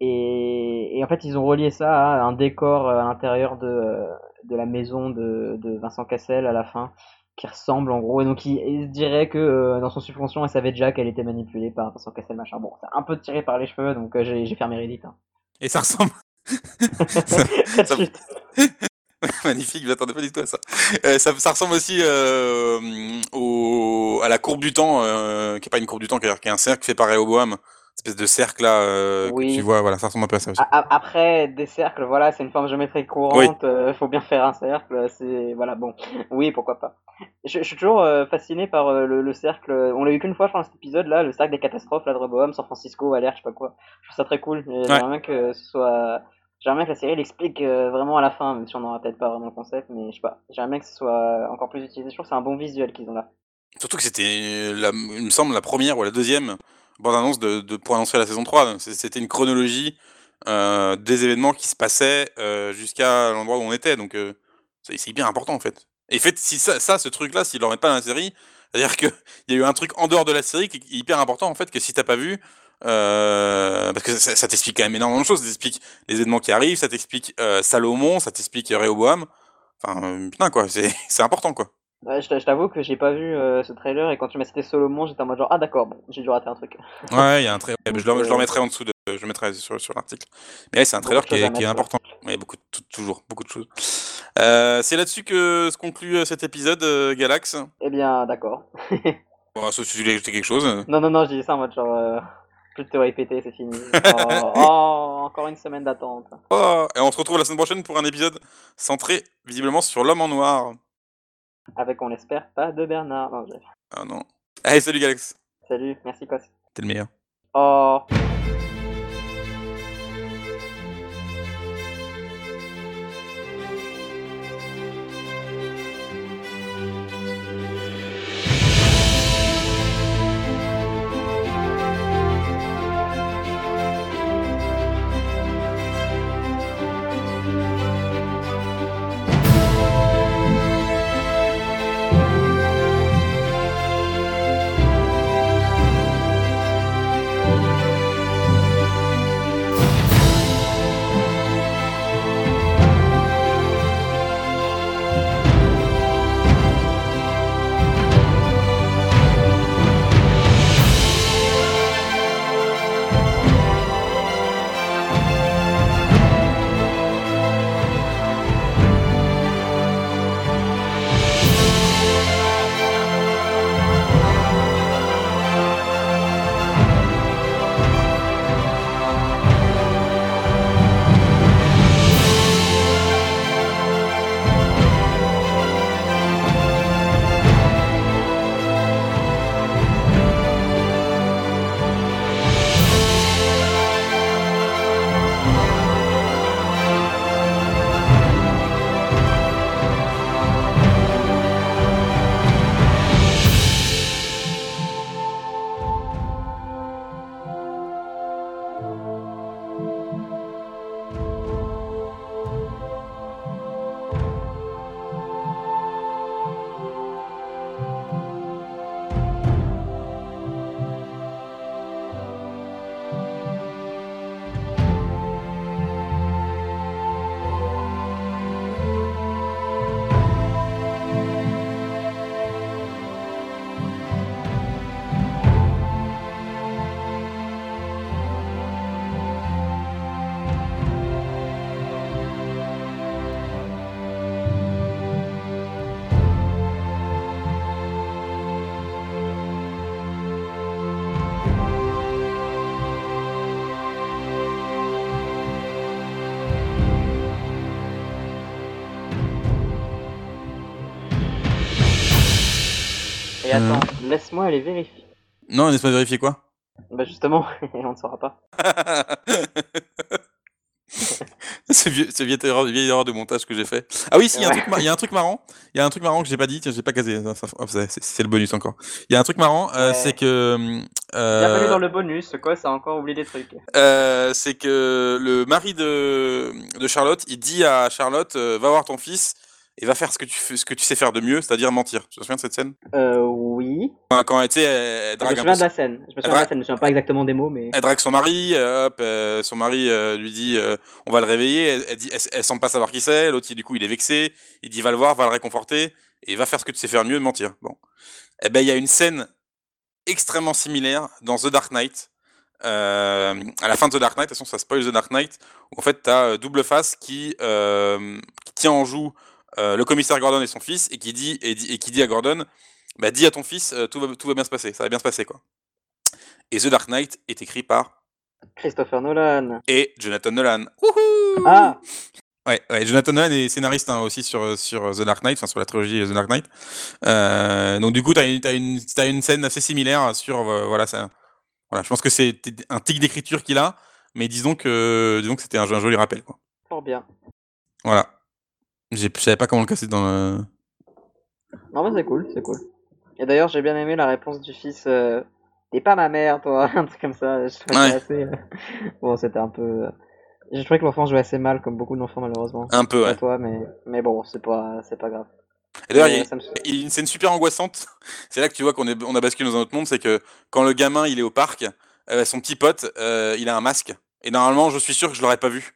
Et, et, en fait, ils ont relié ça à un décor à l'intérieur de, de la maison de, de Vincent Cassel à la fin, qui ressemble en gros. Et donc, il, il dirait que dans son subconscient, elle savait déjà qu'elle était manipulée par Vincent Cassel, machin. Bon, c'est un peu tiré par les cheveux, donc j'ai fermé Reddit. Hein. Et ça ressemble Magnifique, je m'attendais pas du tout à ça. Euh, ça, ça, ressemble aussi euh, au, à la courbe du temps, euh, qui est pas une courbe du temps, qui est un cercle fait par Rehoboam espèce de cercle là que tu vois voilà ça ressemble un peu à ça aussi. après des cercles voilà c'est une forme géométrique courante il euh, faut bien faire un cercle c'est voilà bon. Oui pourquoi pas. Je, je suis toujours fasciné par le, le, cercle on l'a eu qu'une fois je pense cet épisode là le cercle des catastrophes là de Reboam San Francisco l'air je sais pas quoi. Je trouve ça très cool. J'aimerais bien que ce soit j'aimerais que la série l'explique vraiment à la fin même si on n'aura peut-être pas vraiment le concept mais je sais pas j'aimerais que ce soit encore plus utilisé je trouve que c'est un bon visuel qu'ils ont là surtout que c'était il me semble la première ou la deuxième bande-annonce de, pour annoncer la saison 3. C'était une chronologie euh, des événements qui se passaient euh, jusqu'à l'endroit où on était. Donc euh, c'est hyper important en fait. Et fait, si ça, ça ce truc-là, s'ils ne le remettent pas dans la série, c'est-à-dire qu'il y a eu un truc en dehors de la série qui est hyper important en fait, que si t'as pas vu, euh, parce que ça, ça t'explique quand même énormément de choses. Ça t'explique les événements qui arrivent, ça t'explique euh, Salomon, ça t'explique Rehoboam. Enfin, euh, putain quoi, c'est important quoi. Ouais, je t'avoue que j'ai pas vu euh, ce trailer et quand tu m'as cité Solomon, j'étais en mode genre ah d'accord, bon, j'ai dû rater un truc. Ouais, il y a un trailer, je, le, je le remettrai en dessous de, je le mettrai sur, sur l'article. Mais ouais, c'est un trailer qui est, qui est, important. Ouais, beaucoup, toujours, beaucoup de choses. Euh, c'est là-dessus que se conclut cet épisode, euh, Galax. Eh bien, d'accord. bon, sauf si tu voulais ajouter quelque chose. Non, non, non, j'ai dit ça en mode genre. Plus de théorie pété, c'est fini. Oh, oh, encore une semaine d'attente. Oh, et on se retrouve la semaine prochaine pour un épisode centré visiblement sur l'homme en noir. Avec, on l'espère, pas de Bernard. Non, ah non. Allez, salut Galax. Salut, merci Cos. T'es le meilleur. Oh. Attends, laisse-moi aller vérifier. Non, laisse-moi vérifier quoi? Bah justement, on ne saura pas. c'est vieux, c'est vieille erreur, vieille erreur de montage que j'ai fait. Ah oui, si, il y, a un Ouais. truc mar- il y a un truc marrant. Il y a un truc marrant que j'ai pas dit. Tiens, j'ai pas casé. Hop, c'est- le bonus encore. Il y a un truc marrant, euh, Ouais. c'est que. euh, Bienvenue dans le bonus, quoi, ça a encore oublié des trucs. euh, c'est que le mari de, de Charlotte, il dit à Charlotte, euh, va voir ton fils et va faire ce que tu fais, ce que tu sais faire de mieux, c'est-à-dire mentir. Tu te souviens de cette scène? Euh, oui. Quand, quand, tu sais, elle, elle Je me drague souviens de la scène. Je me souviens de la scène, je me souviens pas exactement des mots, mais. Elle drague son mari, euh, hop, euh, son mari euh, lui dit on va le réveiller, elle, elle dit, elle, elle semble pas savoir qui c'est, l'autre du coup il est vexé, il dit va le voir, va le réconforter, et va faire ce que tu sais faire mieux, de mentir. Bon. Eh ben il y a une scène extrêmement similaire dans The Dark Knight. Euh, à la fin de The Dark Knight, de toute façon ça spoil The Dark Knight, où en fait t'as Double Face qui, euh, qui tient en joue euh, le commissaire Gordon et son fils, et qui dit, et, dit- et qui dit à Gordon, bah dis à ton fils, euh, tout, va, tout va bien se passer, ça va bien se passer quoi. Et The Dark Knight est écrit par Christopher Nolan. et Jonathan Nolan. Wouhou Ah ouais, ouais, Jonathan Nolan est scénariste hein, aussi sur, sur The Dark Knight, enfin sur la trilogie The Dark Knight. Euh, donc du coup, tu as, une, t'as une scène assez similaire sur... euh, voilà, ça, voilà, je pense que c'est un tic d'écriture qu'il a, mais disons que, disons que c'était un, un joli rappel. Quoi. Fort bien. Voilà. Je savais pas comment le casser dans le... Non, mais c'est cool, c'est cool. Et d'ailleurs, j'ai bien aimé la réponse du fils. euh, T'es pas ma mère, toi, un truc comme ça. Je trouvais Ouais. assez. euh, Bon, c'était un peu. euh, J'ai trouvé que l'enfant jouait assez mal, comme beaucoup d'enfants malheureusement. Un peu, ouais. toi, mais mais bon, c'est pas pas grave. Et d'ailleurs, il y Il a une scène super angoissante. C'est là que tu vois qu'on est, on a basculé dans un autre monde. C'est que quand le gamin il est au parc, euh, son petit pote, euh, il a un masque. Et normalement, je suis sûr que je l'aurais pas vu.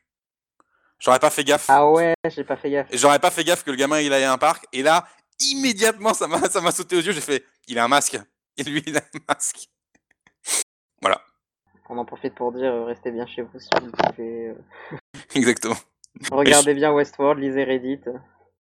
J'aurais pas fait gaffe. Ah ouais, j'ai pas fait gaffe. J'aurais pas fait gaffe que le gamin il aille à un parc. Et là, immédiatement, ça m'a, ça m'a sauté aux yeux. J'ai fait, il a un masque. Et lui, il a un masque. Voilà, On en profite pour dire euh, restez bien chez vous si vous le pouvez. euh. exactement. Regardez bien Westworld, lisez Reddit.